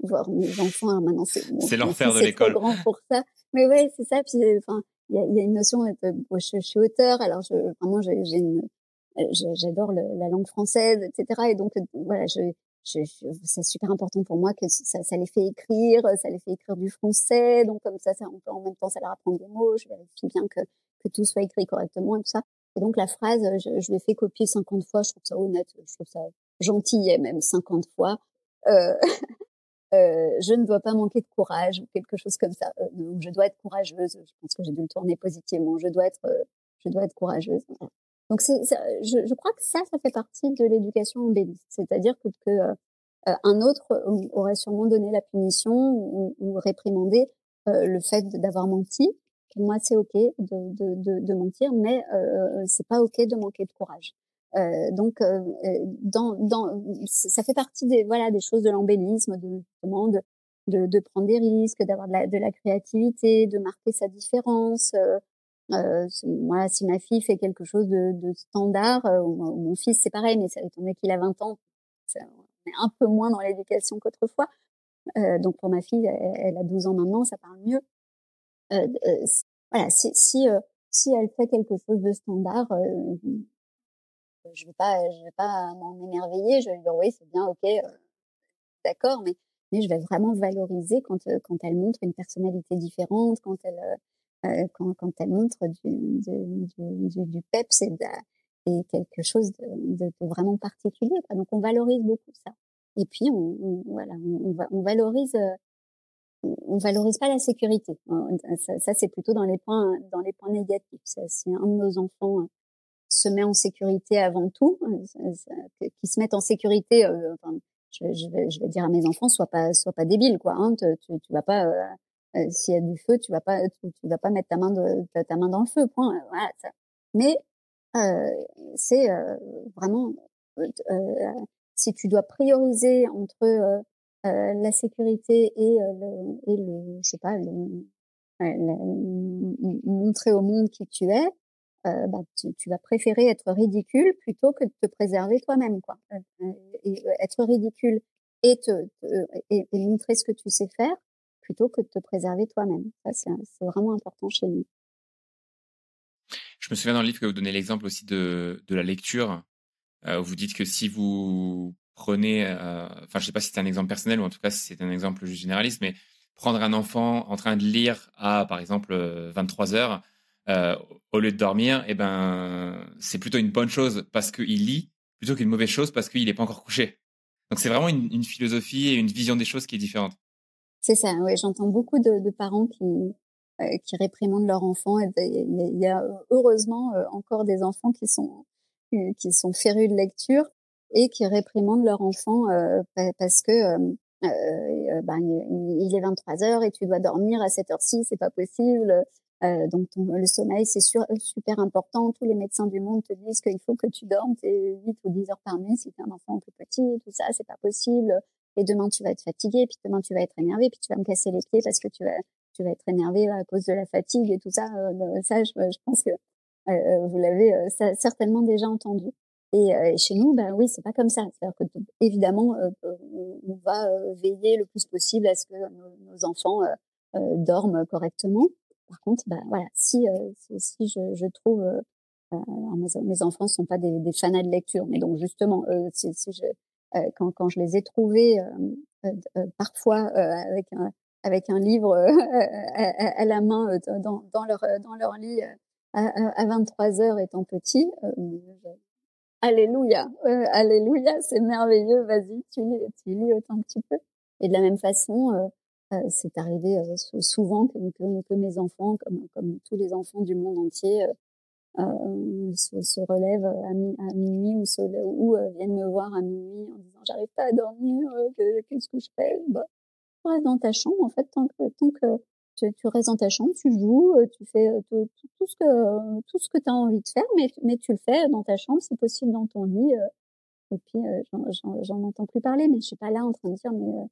voir mes enfants. Ah, maintenant, c'est l'enfer de l'école. grand pour ça. Mais ouais, c'est ça. Puis, enfin, il y a, y a, une notion. Euh, je, je, suis auteur, alors je, vraiment, j'ai une, euh, j'adore la langue française, etc. Et donc, voilà, je, je, c'est super important pour moi que ça, ça, les fait écrire, ça les fait écrire du français. Donc, comme ça, ça en même temps, ça leur apprend des mots. Je vérifie bien que, que tout soit écrit correctement et tout ça. Et donc la phrase, je, je l'ai fait copier 50 fois, je trouve ça honnête, je trouve ça gentil même 50 fois. Euh, euh, je ne dois pas manquer de courage ou quelque chose comme ça. Euh, je dois être courageuse. Je pense que j'ai dû le tourner positivement. Je dois être, je dois être courageuse. Donc c'est, je, je, crois que ça, ça fait partie de l'éducation embelliste. C'est-à-dire que, que un autre aurait sûrement donné la punition ou, ou réprimandé le fait d'avoir menti moi, c'est ok de, de, de, de, mentir, mais euh, euh, c'est pas ok de manquer de courage. Euh, donc, euh, euh, dans, dans, ça fait partie des voilà des choses de l'embellisme, de de, de, prendre des risques, d'avoir de la, de la créativité, de marquer sa différence. Euh, voilà, si ma fille fait quelque chose de, de standard, euh, mon fils c'est pareil, mais ça, étant donné qu'il a 20 ans, ça, on est un peu moins dans l'éducation qu'autrefois. Euh, donc pour ma fille, elle, a 12 ans maintenant, ça parle mieux. Euh, euh voilà, si si, si elle fait quelque chose de standard, je vais pas je vais pas m'en émerveiller. Je vais lui dire oui c'est bien, ok, d'accord, mais mais je vais vraiment valoriser quand quand elle montre une personnalité différente, quand elle euh, quand, quand elle montre du, du, du, du peps et, et quelque chose de, de, vraiment particulier. Quoi. Donc on valorise beaucoup ça. Et puis on, voilà, on, on, valorise, euh, on valorise pas la sécurité. Ça, ça c'est plutôt dans les points, dans les points négatifs. Si un de nos enfants euh, se met en sécurité avant tout, qui se mettent en sécurité. enfin, je, vais, dire à mes enfants, sois pas, sois pas débile, quoi. Hein, tu, vas pas euh, s'il y a du feu, tu vas pas, tu, vas pas mettre ta main de, ta, main dans le feu. Point. Voilà. Ça. Mais euh, c'est euh, vraiment si tu dois prioriser entre la sécurité et le, et le, je sais pas, le, montrer au monde qui tu es, euh, bah, tu, vas préférer être ridicule plutôt que de te préserver toi-même, quoi. et être ridicule et te, et, montrer ce que tu sais faire, plutôt que de te préserver toi-même. Ça, c'est vraiment important chez nous. Je me souviens dans le livre que vous donnez l'exemple aussi de, de la lecture. Euh, vous dites que si vous prenez, euh, enfin, je sais pas si c'est un exemple personnel ou en tout cas si c'est un exemple généraliste, mais prendre un enfant en train de lire à, par exemple, 23 heures euh, au lieu de dormir, eh ben, c'est plutôt une bonne chose parce qu'il lit plutôt qu'une mauvaise chose parce qu'il n'est pas encore couché. Donc c'est vraiment une, philosophie et une vision des choses qui est différente. C'est ça, oui, j'entends beaucoup de, parents qui, euh, qui réprimandent leurs enfants. Et il y a heureusement euh, encore des enfants qui sont, qui sont férus de lecture et qui réprimandent leurs enfants euh, parce que euh, ben, il est 23 heures et tu dois dormir à cette heure-ci, c'est pas possible. Euh, donc le sommeil, c'est super important. Tous les médecins du monde te disent qu'il faut que tu dormes 8 ou 10 heures par nuit si tu es un enfant tout petit, tout ça, c'est pas possible et demain tu vas être fatigué, puis demain tu vas être énervé, puis tu vas me casser les pieds parce que tu vas tu vas être énervé à cause de la fatigue et tout ça. Euh, ça, je, pense que euh, euh vous l'avez euh, certainement déjà entendu. Et, euh, chez nous, ben oui, c'est pas comme ça. C'est-à-dire que évidemment, on va veiller le plus possible à ce que nos, nos enfants dorment correctement. Par contre, ben voilà, si si je, je trouve mes, mes, enfants sont pas des, des fanats de lecture, mais donc justement, si, si je euh, quand, quand je les ai trouvés euh, euh, parfois avec un, avec un livre à, à, la main dans, dans, leur, dans leur lit à, à 23 heures étant petit. Alléluia, alléluia, c'est merveilleux, vas-y, tu lis, tu lis autant que tu peux. Et de la même façon, c'est arrivé souvent que, que, que, mes enfants, comme, comme tous les enfants du monde entier, euh, se, se, relèvent à, minuit ou, se, ou euh, viennent me voir à minuit en disant j'arrive pas à dormir, euh, qu'est-ce que je fais? Bah, Tu restes dans ta chambre en fait tant que, tant que tu, tu restes dans ta chambre, tu joues, tu fais tout, tout, ce que tout ce que tu as envie de faire, mais, mais tu le fais dans ta chambre, si possible dans ton lit. et puis j'en entends plus parler, mais je suis pas là en train de dire mais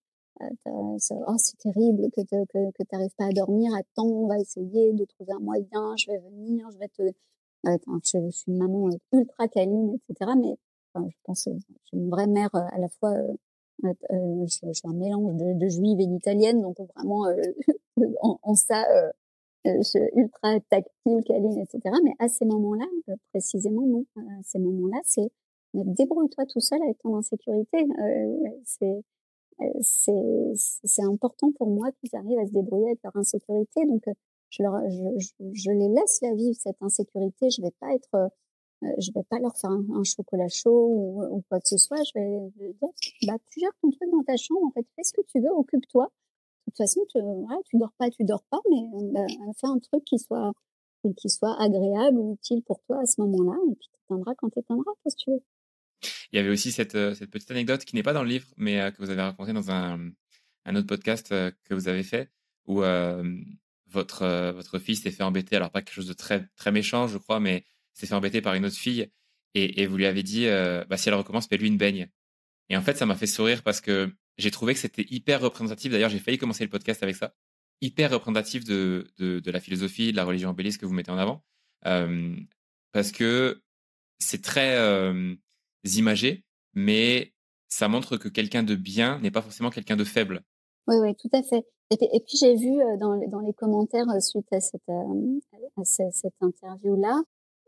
oh c'est terrible que, que, que n'arrives pas à dormir, attends, on va essayer de trouver un moyen, je vais venir, je vais te, je, suis une maman euh, ultra câline, etc. Mais enfin, je pense que je suis une vraie mère euh, à la fois. Euh, euh, je, je, suis un mélange de, juive et d'italienne, donc vraiment en, en, ça, je suis ultra tactile, câline, etc. Mais à ces moments-là, précisément non. À ces moments-là, c'est débrouille-toi tout seul avec ton insécurité. c'est c'est important pour moi qu'ils arrivent à se débrouiller avec leur insécurité. Donc je, leur, je, je, les laisse la vivre cette insécurité. Je vais pas être, euh, je vais pas leur faire un, chocolat chaud ou, quoi que ce soit. Je vais, dire, bah tu gères ton truc dans ta chambre. En fait, fais ce que tu veux, occupe-toi. De toute façon, tu, voilà, tu dors pas, tu dors pas, mais bah, fais un truc qui soit qui soit agréable ou utile pour toi à ce moment-là, et puis tu t'éteindras quand tu éteindras, qu'est-ce que tu veux. Il y avait aussi cette, euh, cette petite anecdote qui n'est pas dans le livre, mais euh, que vous avez raconté dans un, un autre podcast que vous avez fait, où votre, euh, votre fils s'est fait embêter, alors pas quelque chose de très, très méchant, je crois, mais s'est fait embêter par une autre fille et, vous lui avez dit, euh, bah, si elle recommence, fais-lui une baigne. Et en fait, ça m'a fait sourire parce que j'ai trouvé que c'était hyper représentatif. D'ailleurs, j'ai failli commencer le podcast avec ça. hyper représentatif de, de, la philosophie, de la religion bélis que vous mettez en avant. parce que c'est très imagé, mais ça montre que quelqu'un de bien n'est pas forcément quelqu'un de faible. Oui, oui, tout à fait. Et, puis j'ai vu dans, dans les commentaires suite à cette, à cette interview-là,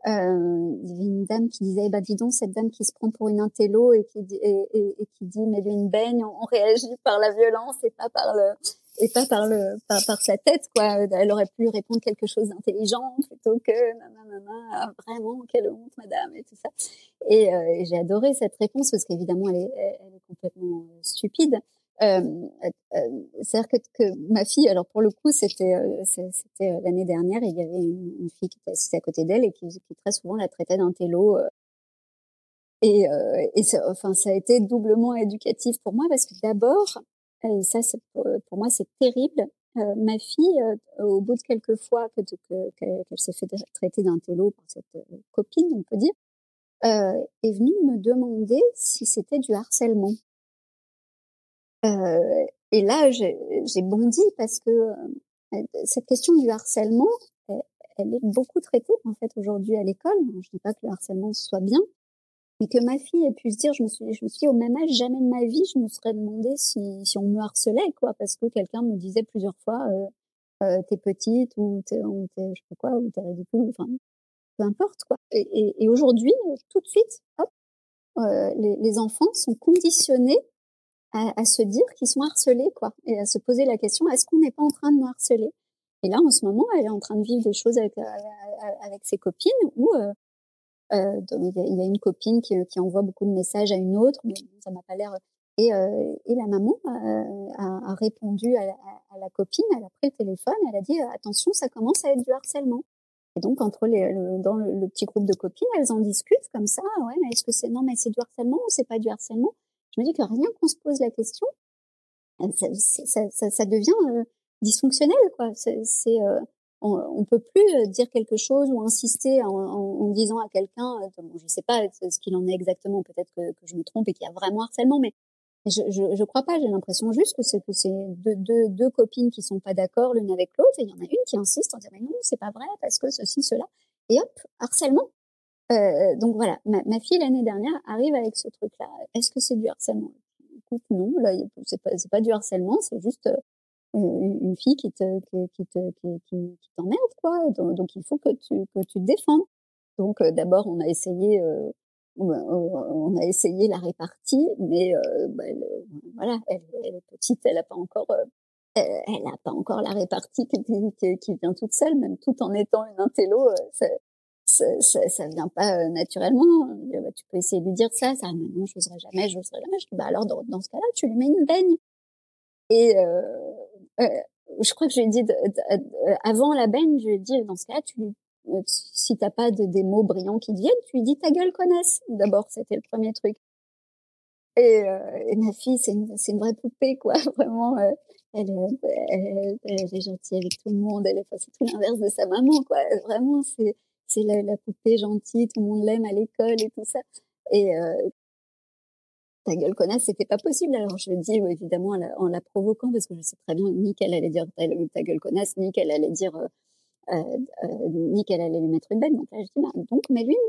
euh, il y avait une dame qui disait, bah dis donc, cette dame qui se prend pour une intello et qui, et, et, et qui dit, mais lui une baigne, on, réagit par la violence et pas par le et pas par le par, par sa tête quoi. Elle aurait pu répondre quelque chose d'intelligent plutôt que ah, vraiment quelle honte madame et tout ça. Et, euh, j'ai adoré cette réponse parce qu'évidemment elle est elle est complètement stupide. Euh, euh, c'est-à-dire que, que, ma fille, alors pour le coup, c'était euh, c'était l'année dernière, il y avait une, fille qui était assise à côté d'elle et qui, qui, très souvent la traitait d'un télo. et, et ça, enfin, ça a été doublement éducatif pour moi parce que d'abord, ça, pour, pour moi, c'est terrible. ma fille, au bout de quelques fois que qu'elle s'est fait traiter d'un télo par cette copine, on peut dire, est venue me demander si c'était du harcèlement. Euh, et là, j'ai bondi parce que euh, cette question du harcèlement, elle, est beaucoup traitée en fait aujourd'hui à l'école. Je dis pas que le harcèlement soit bien, mais que ma fille ait pu se dire, je me suis, je me suis au même âge, jamais de ma vie, je me serais demandé si, si on me harcelait, quoi, parce que quelqu'un me disait plusieurs fois, euh, euh t'es petite ou t'es, je sais pas quoi, ou t'es ridicule, enfin, peu importe, quoi. Et, et, et aujourd'hui, tout de suite, hop, euh, les, les, enfants sont conditionnés à, à se dire qu'ils sont harcelés, quoi, et à se poser la question est-ce qu'on n'est pas en train de nous harceler? Et là, en ce moment, elle est en train de vivre des choses avec, euh, avec ses copines où euh, euh il y a une copine qui, qui, envoie beaucoup de messages à une autre, mais ça m'a pas l'air. Et, euh, et, la maman a, a répondu à la, copine, elle a pris le téléphone, elle a dit attention, ça commence à être du harcèlement. Et donc entre les, le, dans le, petit groupe de copines, elles en discutent comme ça. Ouais, mais est-ce que c'est non, mais c'est du harcèlement ou c'est pas du harcèlement? Je me dis que rien qu'on se pose la question, euh, ça, devient euh, dysfonctionnel, quoi. Euh, on, on, peut plus dire quelque chose ou insister en, disant à quelqu'un, je sais pas ce qu'il en est exactement, peut-être que, je me trompe et qu'il y a vraiment harcèlement, mais je, je, je crois pas. J'ai l'impression juste que c'est deux, copines qui sont pas d'accord l'une avec l'autre, et il y en a une qui insiste en disant mais non, c'est pas vrai parce que ceci, cela, et hop, harcèlement. Donc voilà, ma fille l'année dernière arrive avec ce truc-là. Est-ce que c'est du harcèlement? Écoute, non, là c'est pas pas du harcèlement, c'est juste euh, une, fille qui te qui, te qui, qui, qui t'emmerde quoi. Donc, il faut que tu que tu te défendes. Donc euh, d'abord on a essayé euh, on a essayé la répartie, mais bah, voilà, elle, est petite, elle a pas encore elle n'a pas encore la répartie qui, qui, vient toute seule, même tout en étant une intello, ça, ça vient pas euh, naturellement. Euh, bah, tu peux essayer de lui dire ça, ça, mais non, j'oserais jamais, j'oserais jamais. Je dis, bah alors dans, dans ce cas-là, tu lui mets une baigne. Et euh, euh, je crois que je lui ai dit, avant la baigne, je lui ai dit, dans ce cas-là, tu lui, si t'as pas de, des mots brillants qui te viennent, tu lui dis ta gueule connasse. D'abord, c'était le premier truc. Et, et ma fille, c'est une, c'est une vraie poupée, quoi. Vraiment, elle, elle, elle, est gentille avec tout le monde. Elle est, c'est tout l'inverse de sa maman, quoi. Vraiment, c'est c'est la, poupée gentille, tout le monde l'aime à l'école et tout ça. Et euh, ta gueule connasse, c'était pas possible. Alors je dis évidemment en la, provoquant parce que je sais très bien ni qu'elle allait dire ta, gueule connasse, ni qu'elle allait dire euh, euh, ni qu'elle allait lui mettre une benne. Donc là je dis bah, donc mets-lui une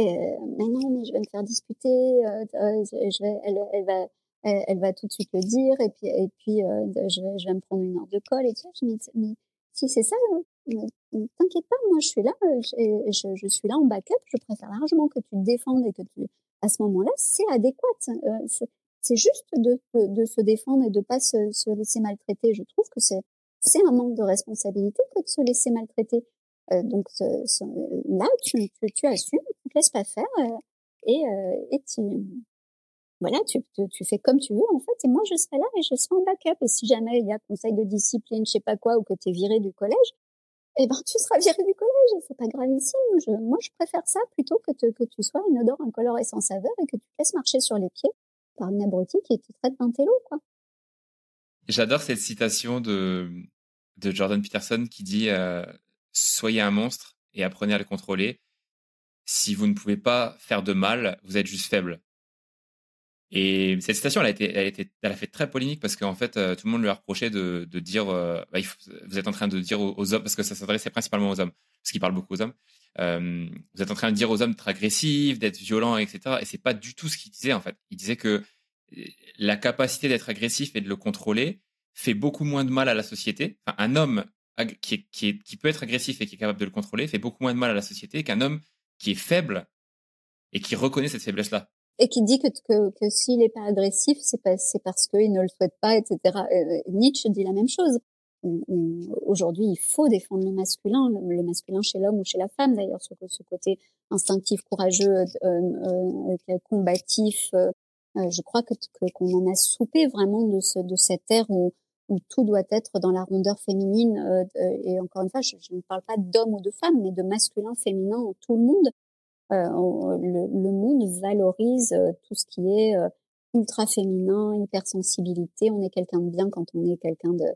euh, mais non, mais je vais me faire disputer. Elle, va, tout de suite le dire et puis et puis je vais, je vais me prendre une heure de colle et tout. Je me dis mais si c'est ça, t'inquiète pas, moi je suis là, euh, je, je, suis là en backup, je préfère largement que tu te défendes et que tu, à ce moment-là, c'est adéquat. Euh, c'est juste de, se défendre et de pas se, se laisser maltraiter. Je trouve que c'est un manque de responsabilité que de se laisser maltraiter. Euh, donc là, tu, tu, tu, assumes, tu te laisses pas faire euh, et, euh, tu, voilà, tu, fais comme tu veux en fait. Et moi, je serai là et je serai en backup. Et si jamais il y a conseil de discipline, je sais pas quoi, ou que tu es viré du collège, eh ben, tu seras viré du collège. C'est pas gravissime. Je, moi, je préfère ça plutôt que, que tu sois une odeur incolore et sans saveur et que tu te laisses marcher sur les pieds par une abrutie qui te traite d'intello, quoi. J'adore cette citation de, de Jordan Peterson qui dit euh, Soyez un monstre et apprenez à le contrôler. Si vous ne pouvez pas faire de mal, vous êtes juste faible. Et cette citation, elle a, été, elle, a été, elle a fait très polémique parce qu'en fait, tout le monde lui a reproché de, de dire bah, vous êtes en train de dire aux, hommes, parce que ça s'adressait principalement aux hommes, parce qu'il parle beaucoup aux hommes, vous êtes en train de dire aux hommes d'être agressifs, d'être violents, etc. Et c'est pas du tout ce qu'il disait en fait. Il disait que la capacité d'être agressif et de le contrôler fait beaucoup moins de mal à la société. Enfin, un homme qui, qui, qui, peut être agressif et qui est capable de le contrôler fait beaucoup moins de mal à la société qu'un homme qui est faible et qui reconnaît cette faiblesse-là. Et qui dit que, que, que s'il n'est pas agressif, c'est parce qu'il ne le souhaite pas, etc. Euh, Nietzsche dit la même chose. Aujourd'hui, il faut défendre le masculin, le masculin chez l'homme ou chez la femme d'ailleurs, ce, côté instinctif, courageux, euh, euh, combatif, euh, je crois que qu'on en a soupé vraiment de, ce, de cette ère où, où tout doit être dans la rondeur féminine. Euh, et encore une fois, je, ne parle pas d'homme ou de femme, mais de masculin, féminin, tout le monde. Euh, le, le, monde valorise tout ce qui est ultra féminin, hypersensibilité. On est quelqu'un de bien quand on est quelqu'un de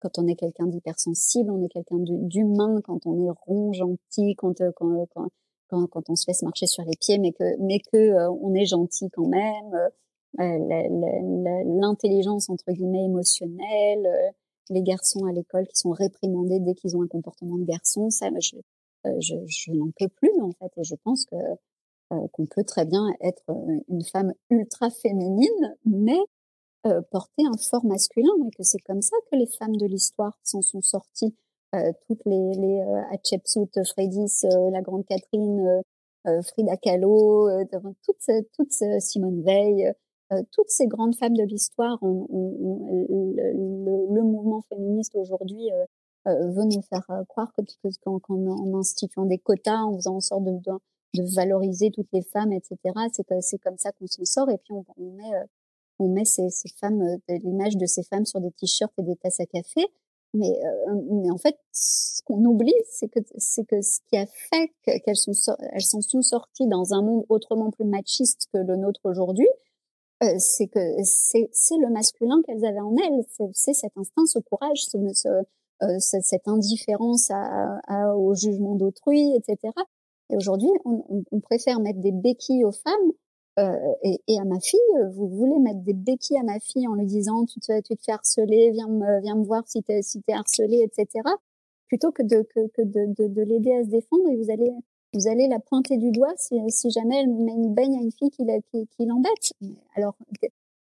quand on est quelqu'un d'hypersensible, on est quelqu'un d'humain quand on est rond, gentil, quand, quand, quand, quand, on se laisse marcher sur les pieds, mais que, mais que euh, on est gentil quand même. Euh, euh, l'intelligence entre guillemets émotionnelle, les garçons à l'école qui sont réprimandés dès qu'ils ont un comportement de garçon, ça, je, je, je n'en peux plus en fait, et je pense que qu'on peut très bien être une femme ultra féminine, mais porter un fort masculin, et que c'est comme ça que les femmes de l'histoire s'en sont sorties. Euh, toutes les, les euh, Hatshepsut, Fredis, euh, la grande Catherine, Frida Kahlo, toutes, toutes Simone Veil, toutes ces grandes femmes de l'histoire, le, mouvement féministe aujourd'hui veut nous faire croire que, qu'en, en instituant des quotas, en faisant en sorte de, de, valoriser toutes les femmes, etc., c'est, comme ça qu'on s'en sort. Et puis on, on met, on met ces, ces femmes, l'image de ces femmes sur des t-shirts et des tasses à café. Mais, euh, mais en fait, ce qu'on oublie, c'est que que ce qui a fait qu'elles sont elles s'en sont sorties dans un monde autrement plus machiste que le nôtre aujourd'hui, euh, c'est que c'est c'est le masculin qu'elles avaient en elles, c'est cet instinct, ce courage, ce, ce, euh, cette indifférence à, à, au jugement d'autrui, etc. Et aujourd'hui, on, on, préfère mettre des béquilles aux femmes euh, et, et, à ma fille, vous voulez mettre des béquilles à ma fille en lui disant tu te, tu te fais harceler, viens me, viens me voir si t'es si es harcelé, etc. Plutôt que de que, que de, de, de l'aider à se défendre et vous allez vous allez la pointer du doigt si, si jamais elle met une baigne à une fille qui, qui, qui l'embête. Alors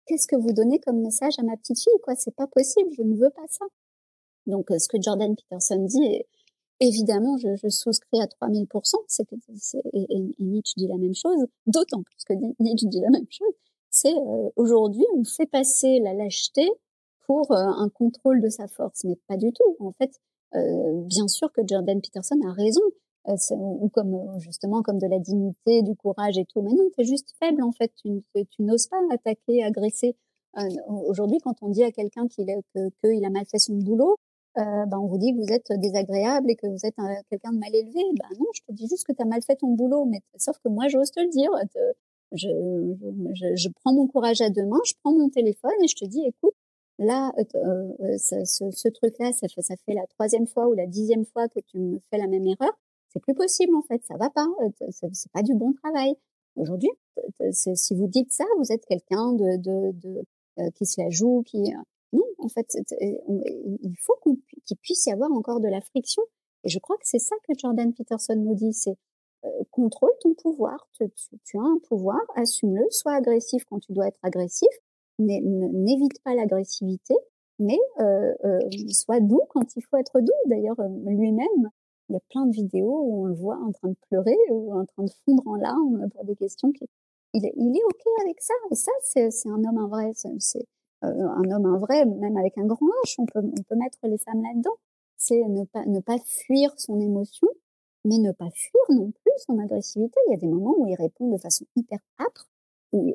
qu'est-ce que vous donnez comme message à ma petite fille quoi? C'est pas possible, je ne veux pas ça. Donc euh, ce que Jordan Peterson dit évidemment, je, je, souscris à 3000%, c'est que, et, et, Nietzsche dit la même chose, d'autant plus que Nietzsche dit la même chose, c'est euh, aujourd'hui, on fait passer la lâcheté pour euh, un contrôle de sa force, mais pas du tout. En fait, euh, bien sûr que Jordan Peterson a raison, euh, ou comme justement comme de la dignité, du courage et tout, mais non, es juste faible en fait, tu, tu n'oses pas attaquer, agresser. aujourd'hui, quand on dit à quelqu'un qu'il qu'il a mal fait son boulot, euh, ben on vous dit que vous êtes désagréable et que vous êtes quelqu'un de mal élevé. Ben non, je te dis juste que tu as mal fait ton boulot, mais sauf que moi j'ose te le dire. je, je, je, prends mon courage à deux mains, je prends mon téléphone et je te dis, écoute, là, euh, euh ce, ce, truc-là, ça fait, ça fait la troisième fois ou la dixième fois que tu me fais la même erreur. C'est plus possible en fait, ça va pas, euh, c'est pas du bon travail. Aujourd'hui, si vous dites ça, vous êtes quelqu'un de, de, de euh, qui se la joue, qui en fait, il faut qu'il puisse y avoir encore de la friction. Et je crois que c'est ça que Jordan Peterson nous dit, c'est euh, contrôle ton pouvoir. Tu, as un pouvoir, assume-le, sois agressif quand tu dois être agressif, n'évite pas l'agressivité, mais euh, euh, sois doux quand il faut être doux. D'ailleurs, lui-même, il y a plein de vidéos où on le voit en train de pleurer ou en train de fondre en larmes pour des questions. Il, est OK avec ça. Et ça, c'est un homme en vrai. Un homme, un vrai, même avec un grand H, on peut, on peut mettre les femmes là-dedans. C'est ne pas, ne pas fuir son émotion, mais ne pas fuir non plus son agressivité. Il y a des moments où il répond de façon hyper âpre, où,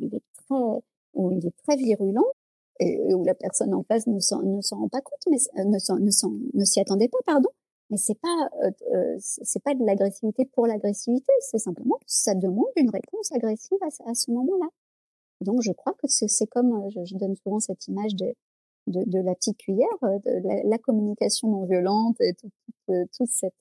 il est très, où il est très virulent, et où la personne en face ne s'en, ne s'en rend pas compte, mais euh, ne ne ne s'y attendait pas, pardon. Mais c'est pas, euh, euh c'est pas de l'agressivité pour l'agressivité, c'est simplement ça demande une réponse agressive à ce moment-là. Donc je crois que c'est comme, euh, je, je, donne souvent cette image de, de, de la petite cuillère, euh, de la, la communication non violente, et tout, tout, euh, tout cette,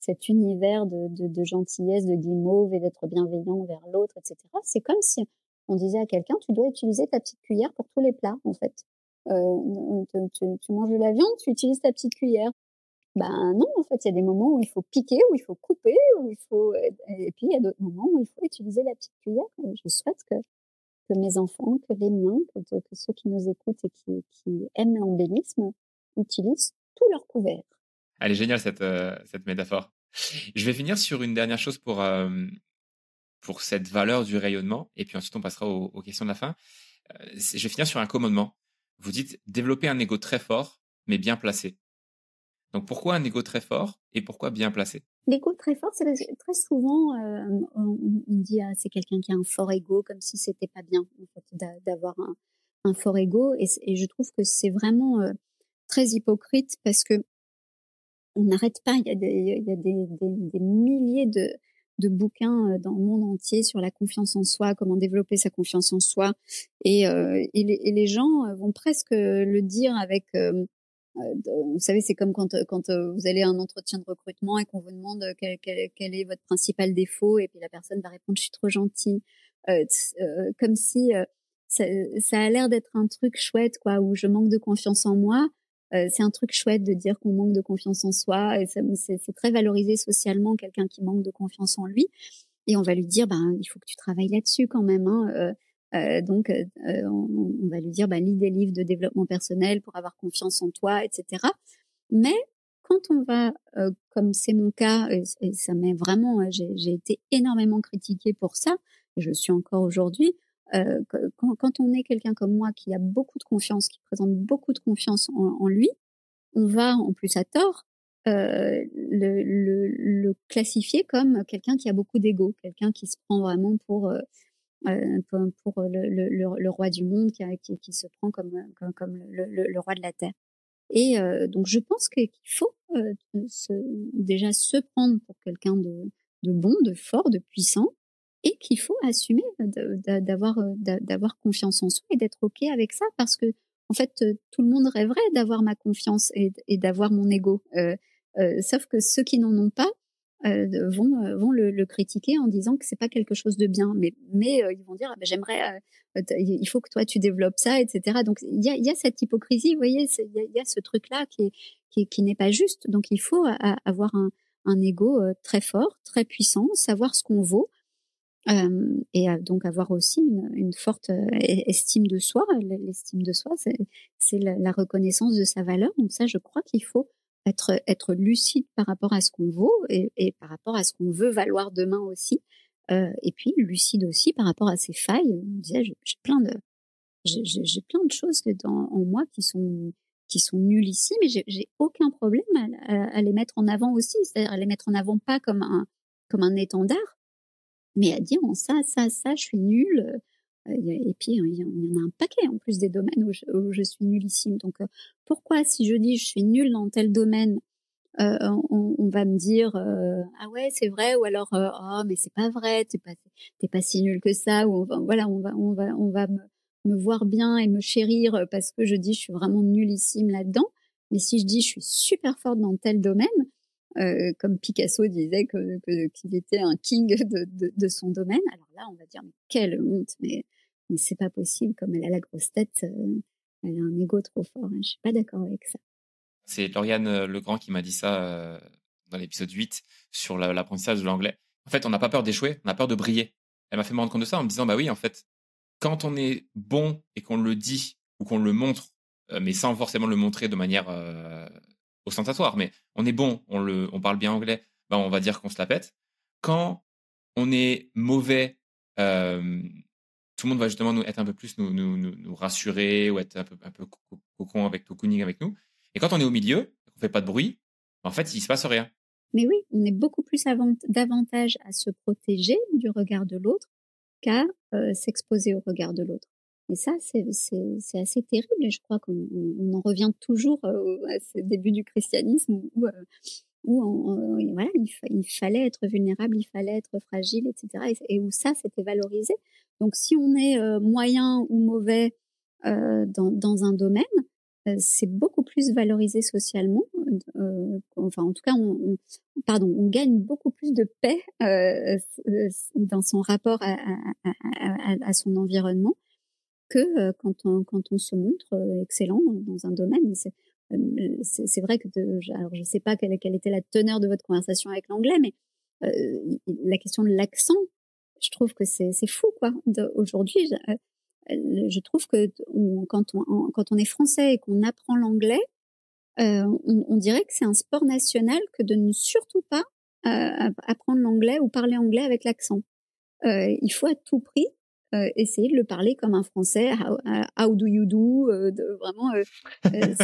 cet univers de, de, de, gentillesse, de guimauve et d'être bienveillant vers l'autre, etc. C'est comme si on disait à quelqu'un, tu dois utiliser ta petite cuillère pour tous les plats, en fait. Euh, tu, manges de la viande, tu utilises ta petite cuillère. Ben non, en fait, il y a des moments où il faut piquer, où il faut couper, où il faut, et puis il y a d'autres moments où il faut utiliser la petite cuillère. Je souhaite que que mes enfants, que les miens, que, ceux qui nous écoutent et qui, aiment l'embellisme utilisent tous leurs couverts. Elle est géniale cette, euh, cette métaphore. Je vais finir sur une dernière chose pour, euh, pour cette valeur du rayonnement, et puis ensuite on passera aux, questions de la fin. Euh, je vais finir sur un commandement. Vous dites développer un ego très fort, mais bien placé. Donc pourquoi un ego très fort et pourquoi bien placé? L'ego très fort, c'est très souvent on, dit ah, c'est quelqu'un qui a un fort ego, comme si c'était pas bien d'avoir un, fort ego, et, je trouve que c'est vraiment très hypocrite parce que on n'arrête pas. Il y a des, il y a des, des, milliers de, de bouquins euh, dans le monde entier sur la confiance en soi, comment développer sa confiance en soi. Et, euh, et, les, et les, gens euh, vont presque le dire avec... vous savez, c'est comme quand, quand vous allez à un entretien de recrutement et qu'on vous demande quel, quel, quel, est votre principal défaut, et puis la personne va répondre je suis trop gentil, comme si ça, ça, a l'air d'être un truc chouette, quoi, où je manque de confiance en moi, euh, c'est un truc chouette de dire qu'on manque de confiance en soi et c'est très valorisé socialement quelqu'un qui manque de confiance en lui. Et on va lui dire ben il faut que tu travailles là-dessus quand même hein, euh, euh, donc on, va lui dire ben lis des livres de développement personnel pour avoir confiance en toi etc mais quand on va comme c'est mon cas et, ça m'est vraiment j'ai été énormément critiquée pour ça et je suis encore aujourd'hui euh, quand, quand, on est quelqu'un comme moi qui a beaucoup de confiance, qui présente beaucoup de confiance en, lui, on va, en plus à tort, euh, le, le, le, classifier comme quelqu'un qui a beaucoup d'ego, quelqu'un qui se prend vraiment pour euh, euh pour, pour le, le, roi du monde, qui, qui, qui se prend comme comme, comme le, roi de la terre. Et euh, donc je pense qu'il faut euh, se, déjà se prendre pour quelqu'un de, de bon, de fort, de puissant, et qu'il faut assumer d'avoir euh, d'avoir confiance en soi et d'être ok avec ça parce que en fait euh, tout le monde rêverait d'avoir ma confiance et, et d'avoir mon ego euh, euh, sauf que ceux qui n'en ont pas euh, vont vont le, critiquer en disant que c'est pas quelque chose de bien mais mais ils vont dire ah ben, j'aimerais il faut que toi tu développes ça etc donc il y a, y a cette hypocrisie vous voyez il y a, ce truc là qui qui, n'est pas juste donc il faut avoir un un ego très fort très puissant savoir ce qu'on vaut euh, et donc avoir aussi une, forte euh, estime de soi. L'estime de soi, c'est la, reconnaissance de sa valeur. Donc ça, je crois qu'il faut être, être lucide par rapport à ce qu'on vaut et, et, par rapport à ce qu'on veut valoir demain aussi. Euh, et puis lucide aussi par rapport à ses failles. j'ai plein de j'ai plein de choses dans, en moi qui sont qui sont nulles ici, mais j'ai aucun problème à, à, les mettre en avant aussi, c'est-à-dire à les mettre en avant pas comme un comme un étendard, mais à dire ça, ça, ça, je suis nulle. Euh, et puis il y en a un paquet en plus des domaines où je, suis nullissime. Donc euh, pourquoi si je dis je suis nulle dans tel domaine, euh, on, va me dire ah ouais c'est vrai ou alors oh mais c'est pas vrai t'es pas t'es pas si nul que ça ou voilà on va on va on va me, voir bien et me chérir parce que je dis je suis vraiment nullissime là-dedans. Mais si je dis je suis super forte dans tel domaine, euh, comme Picasso disait que, qu'il était un king de, de, de, son domaine. Alors là, on va dire mais quelle honte, mais mais c'est pas possible. Comme elle a la grosse tête, euh, elle a un ego trop fort. Hein. Je suis pas d'accord avec ça. C'est Lauriane euh, Legrand qui m'a dit ça dans l'épisode 8 sur l'apprentissage de l'anglais. En fait, on n'a pas peur d'échouer, on a peur de briller. Elle m'a fait me rendre compte de ça en me disant bah oui, en fait, quand on est bon et qu'on le dit ou qu'on le montre, mais sans forcément le montrer de manière ostentatoire, mais on est bon, on, le, on parle bien anglais, ben on va dire qu'on se la pète. Quand on est mauvais, euh, tout le monde va justement nous être un peu plus nous, nous, rassurer ou être un peu, un peu cocon avec cocooning avec nous. Et quand on est au milieu, on fait pas de bruit, en fait, il se passe rien. Mais oui, on est beaucoup plus davantage à se protéger du regard de l'autre qu'à euh, s'exposer au regard de l'autre. Et ça, c'est assez terrible. Et je crois qu'on on en revient toujours euh, à ce début du christianisme où, euh, où voilà, il, il, fallait être vulnérable, il fallait être fragile, etc. Et, où ça, c'était valorisé. Donc, si on est euh, moyen ou mauvais euh, dans, dans, un domaine, c'est beaucoup plus valorisé socialement. enfin, en tout cas, on, on, pardon, on gagne beaucoup plus de paix dans son rapport à, à, à, à, son environnement que quand on quand on se montre excellent dans un domaine. C'est vrai que de, alors je sais pas quelle, quelle était la teneur de votre conversation avec l'anglais, mais la question de l'accent, je trouve que c'est fou quoi. Aujourd'hui, je trouve que quand, on, quand on est français et qu'on apprend l'anglais, euh, on, on, dirait que c'est un sport national que de ne surtout pas euh, apprendre l'anglais ou parler anglais avec l'accent. Euh, il faut à tout prix euh, essayer de le parler comme un français, how, do you do, euh, de, vraiment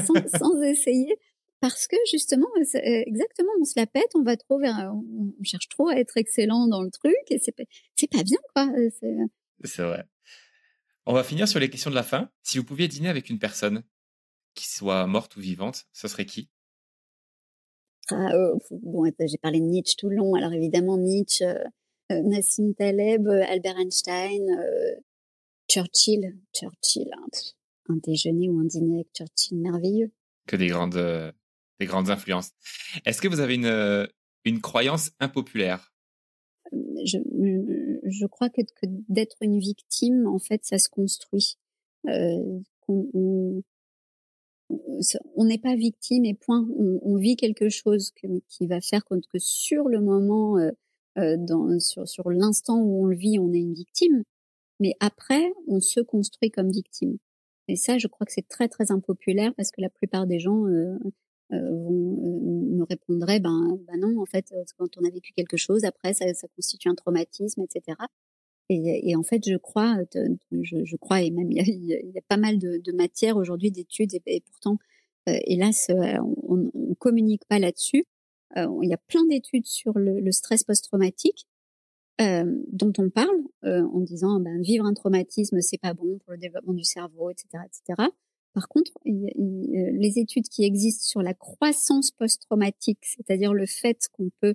sans, sans, essayer. Parce que justement, exactement, on se la pète, on va trop vers, on, cherche trop à être excellent dans le truc et c'est c'est pas bien quoi. C'est vrai. On va finir sur les questions de la fin. Si vous pouviez dîner avec une personne, qui soit morte ou vivante, ce serait qui? Ah, bon, j'ai parlé de Nietzsche tout le long. Alors évidemment Nietzsche, euh, euh Nassim Taleb, euh, Albert Einstein, euh, Churchill, Churchill, hein, un déjeuner ou un dîner avec Churchill merveilleux. Que des grandes, des grandes influences. Est-ce que vous avez une une croyance impopulaire? Je, je crois que, d'être une victime, en fait, ça se construit. Euh, on, n'est pas victime et point. On, vit quelque chose qui va faire que, que sur le moment, euh, euh, dans, sur, sur l'instant où on le vit, on est une victime. Mais après, on se construit comme victime. Et ça, je crois que c'est très très impopulaire parce que la plupart des gens euh, euh me répondraient, ben, ben non, en fait, quand on a vécu quelque chose, après, ça, ça constitue un traumatisme, etc. Et, et, en fait, je crois, je, je crois, et même il y a, il y a pas mal de, de matières aujourd'hui d'études, et, et, pourtant, euh, hélas, euh, on, on communique pas là-dessus. Euh, il y a plein d'études sur le, le stress post-traumatique euh, dont on parle en disant, ben, vivre un traumatisme, c'est pas bon pour le développement du cerveau, etc., etc. Par contre, les études qui existent sur la croissance post-traumatique, c'est-à-dire le fait qu'on peut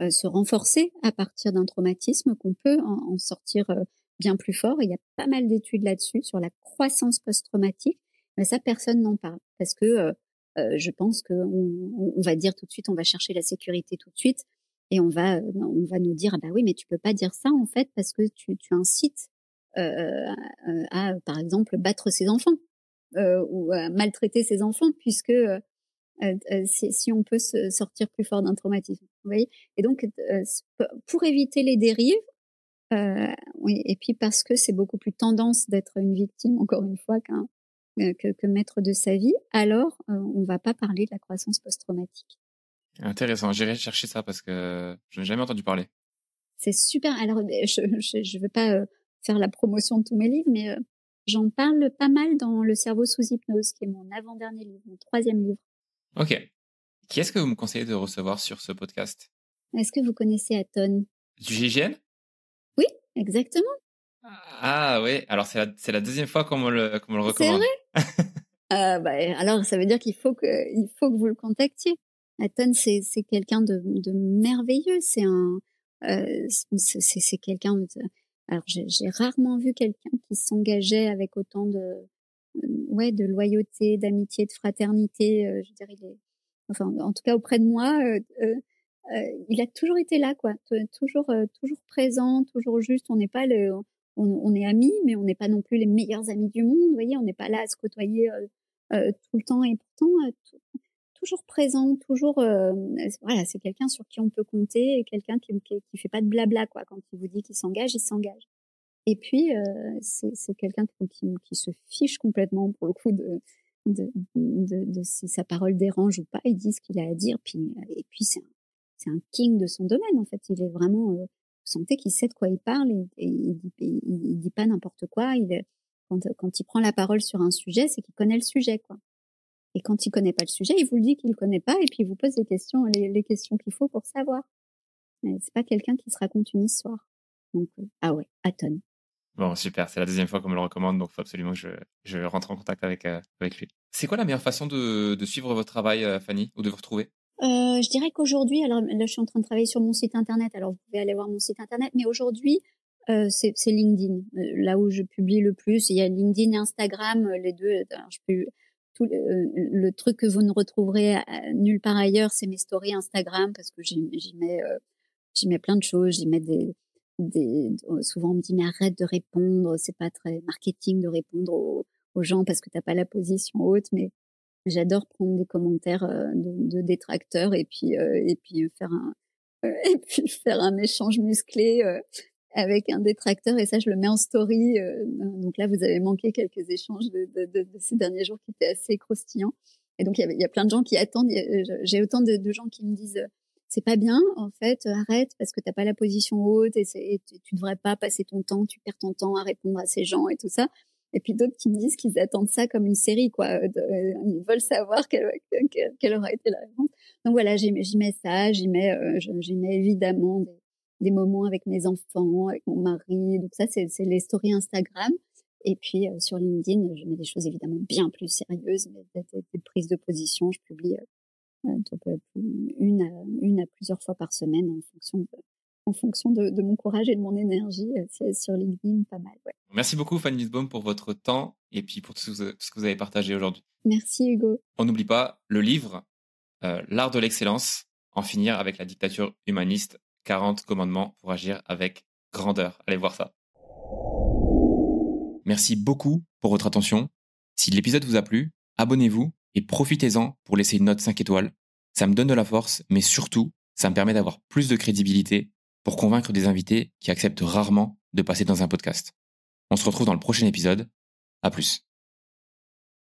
euh, se renforcer à partir d'un traumatisme, qu'on peut en, sortir euh, bien plus fort. il y a pas mal d'études là-dessus sur la croissance post-traumatique, mais ça personne n'en parle parce que euh, je pense qu'on on va dire tout de suite, on va chercher la sécurité tout de suite et on va on va nous dire ah bah oui mais tu peux pas dire ça en fait parce que tu, incites euh, à par exemple battre ses enfants euh, ou à maltraiter ses enfants puisque euh, euh, si, si, on peut se sortir plus fort d'un traumatisme. Vous voyez et donc, euh, pour éviter les dérives, oui, et puis parce que c'est beaucoup plus tendance d'être une victime, encore une fois, qu'un que, que, maître de sa vie, alors on va pas parler de la croissance post-traumatique. Intéressant, j'irai chercher ça parce que je n'ai jamais entendu parler. C'est super. Alors, je ne veux pas faire la promotion de tous mes livres, mais j'en parle pas mal dans Le cerveau sous hypnose, qui est mon avant-dernier livre, mon troisième livre. Ok. Qui est-ce que vous me conseillez de recevoir sur ce podcast? Est-ce que vous connaissez Aton? Du GIGN Oui, exactement. Ah oui, alors c'est la, deuxième fois qu'on me le, qu'on me le recommande. C'est vrai? Euh, bah, Alors ça veut dire qu'il faut que, il faut que vous le contactiez. Aton, c'est, c'est quelqu'un de, de merveilleux. C'est un, euh, c'est, c'est quelqu'un de... Alors j'ai, rarement vu quelqu'un qui s'engageait avec autant de, ouais, de loyauté, d'amitié, de fraternité. Euh, je dirais, il est, enfin, en tout cas auprès de moi, euh, euh, il a toujours été là, quoi, toujours, toujours présent, toujours juste. On n'est pas le, on, on, est amis, mais on n'est pas non plus les meilleurs amis du monde. Vous voyez, on n'est pas là à se côtoyer tout le temps et pourtant toujours présent, toujours voilà, c'est quelqu'un sur qui on peut compter quelqu'un qui, qui, qui fait pas de blabla quoi. Quand il vous dit qu'il s'engage, il s'engage. Et puis, euh, c'est quelqu'un qui, qui, se fiche complètement, pour le coup, de, de, de, de si sa parole dérange ou pas. Il dit ce qu'il a à dire. Puis, et puis, c'est un, un, king de son domaine, en fait. Il est vraiment... Euh, vous sentez qu'il sait de quoi il parle et, il, dit, il, dit pas n'importe quoi. Il, quand, quand il prend la parole sur un sujet, c'est qu'il connaît le sujet, quoi. Et quand il connaît pas le sujet, il vous le dit qu'il le connaît pas et puis il vous pose les questions, les, les questions qu'il faut pour savoir. C'est pas quelqu'un qui se raconte une histoire. Donc, euh, ah ouais, à tonnes. Bon, super. C'est la deuxième fois qu'on me le recommande, donc il faut absolument que je, je rentre en contact avec, euh, avec lui. C'est quoi la meilleure façon de, de suivre votre travail, euh, Fanny, ou de vous retrouver? Je dirais qu'aujourd'hui, alors là, je suis en train de travailler sur mon site internet, alors vous pouvez aller voir mon site internet, mais aujourd'hui, euh, c'est LinkedIn, là où je publie le plus. Il y a LinkedIn et Instagram, les deux. Alors, je peux, tout le, le, truc que vous ne retrouverez nulle part ailleurs, c'est mes stories Instagram, parce que j'y mets j'y mets plein de choses. J'y mets des, des, souvent on me dit mais arrête de répondre, c'est pas très marketing de répondre aux, gens parce que t'as pas la position haute, mais j'adore prendre des commentaires de, de, détracteurs et puis et puis faire un et puis faire un échange musclé avec un détracteur et ça je le mets en story. donc là vous avez manqué quelques échanges de, de, de, ces derniers jours qui étaient assez croustillants. Et donc il y, a, plein de gens qui attendent. J'ai autant de, gens qui me disent c'est pas bien en fait, arrête parce que t'as pas la position haute et, et tu, tu devrais pas passer ton temps, tu perds ton temps à répondre à ces gens et tout ça. Et puis d'autres qui me disent qu'ils attendent ça comme une série, quoi. Euh, ils veulent savoir quelle, quelle, aura été la réponse. Donc voilà, j'y mets ça, j'y mets, euh, j'y mets évidemment des, des, moments avec mes enfants, avec mon mari. Donc ça, c'est les stories Instagram. Et puis euh, sur LinkedIn, je mets des choses évidemment bien plus sérieuses, mais des, des prises de position. Je publie une, à, une à plusieurs fois par semaine en fonction de, en fonction de, mon courage et de mon énergie. C'est sur LinkedIn, pas mal. Ouais. Merci beaucoup, Fanny Nussbaum, pour votre temps et puis pour tout ce que vous avez partagé aujourd'hui. Merci, Hugo. On n'oublie pas le livre euh, L'art de l'excellence, en finir avec la dictature humaniste, 40 commandements pour agir avec grandeur. Allez voir ça. Merci beaucoup pour votre attention. Si l'épisode vous a plu, abonnez-vous et profitez-en pour laisser une note 5 étoiles. Ça me donne de la force, mais surtout, ça me permet d'avoir plus de crédibilité pour convaincre des invités qui acceptent rarement de passer dans un podcast. On se retrouve dans le prochain épisode. À plus.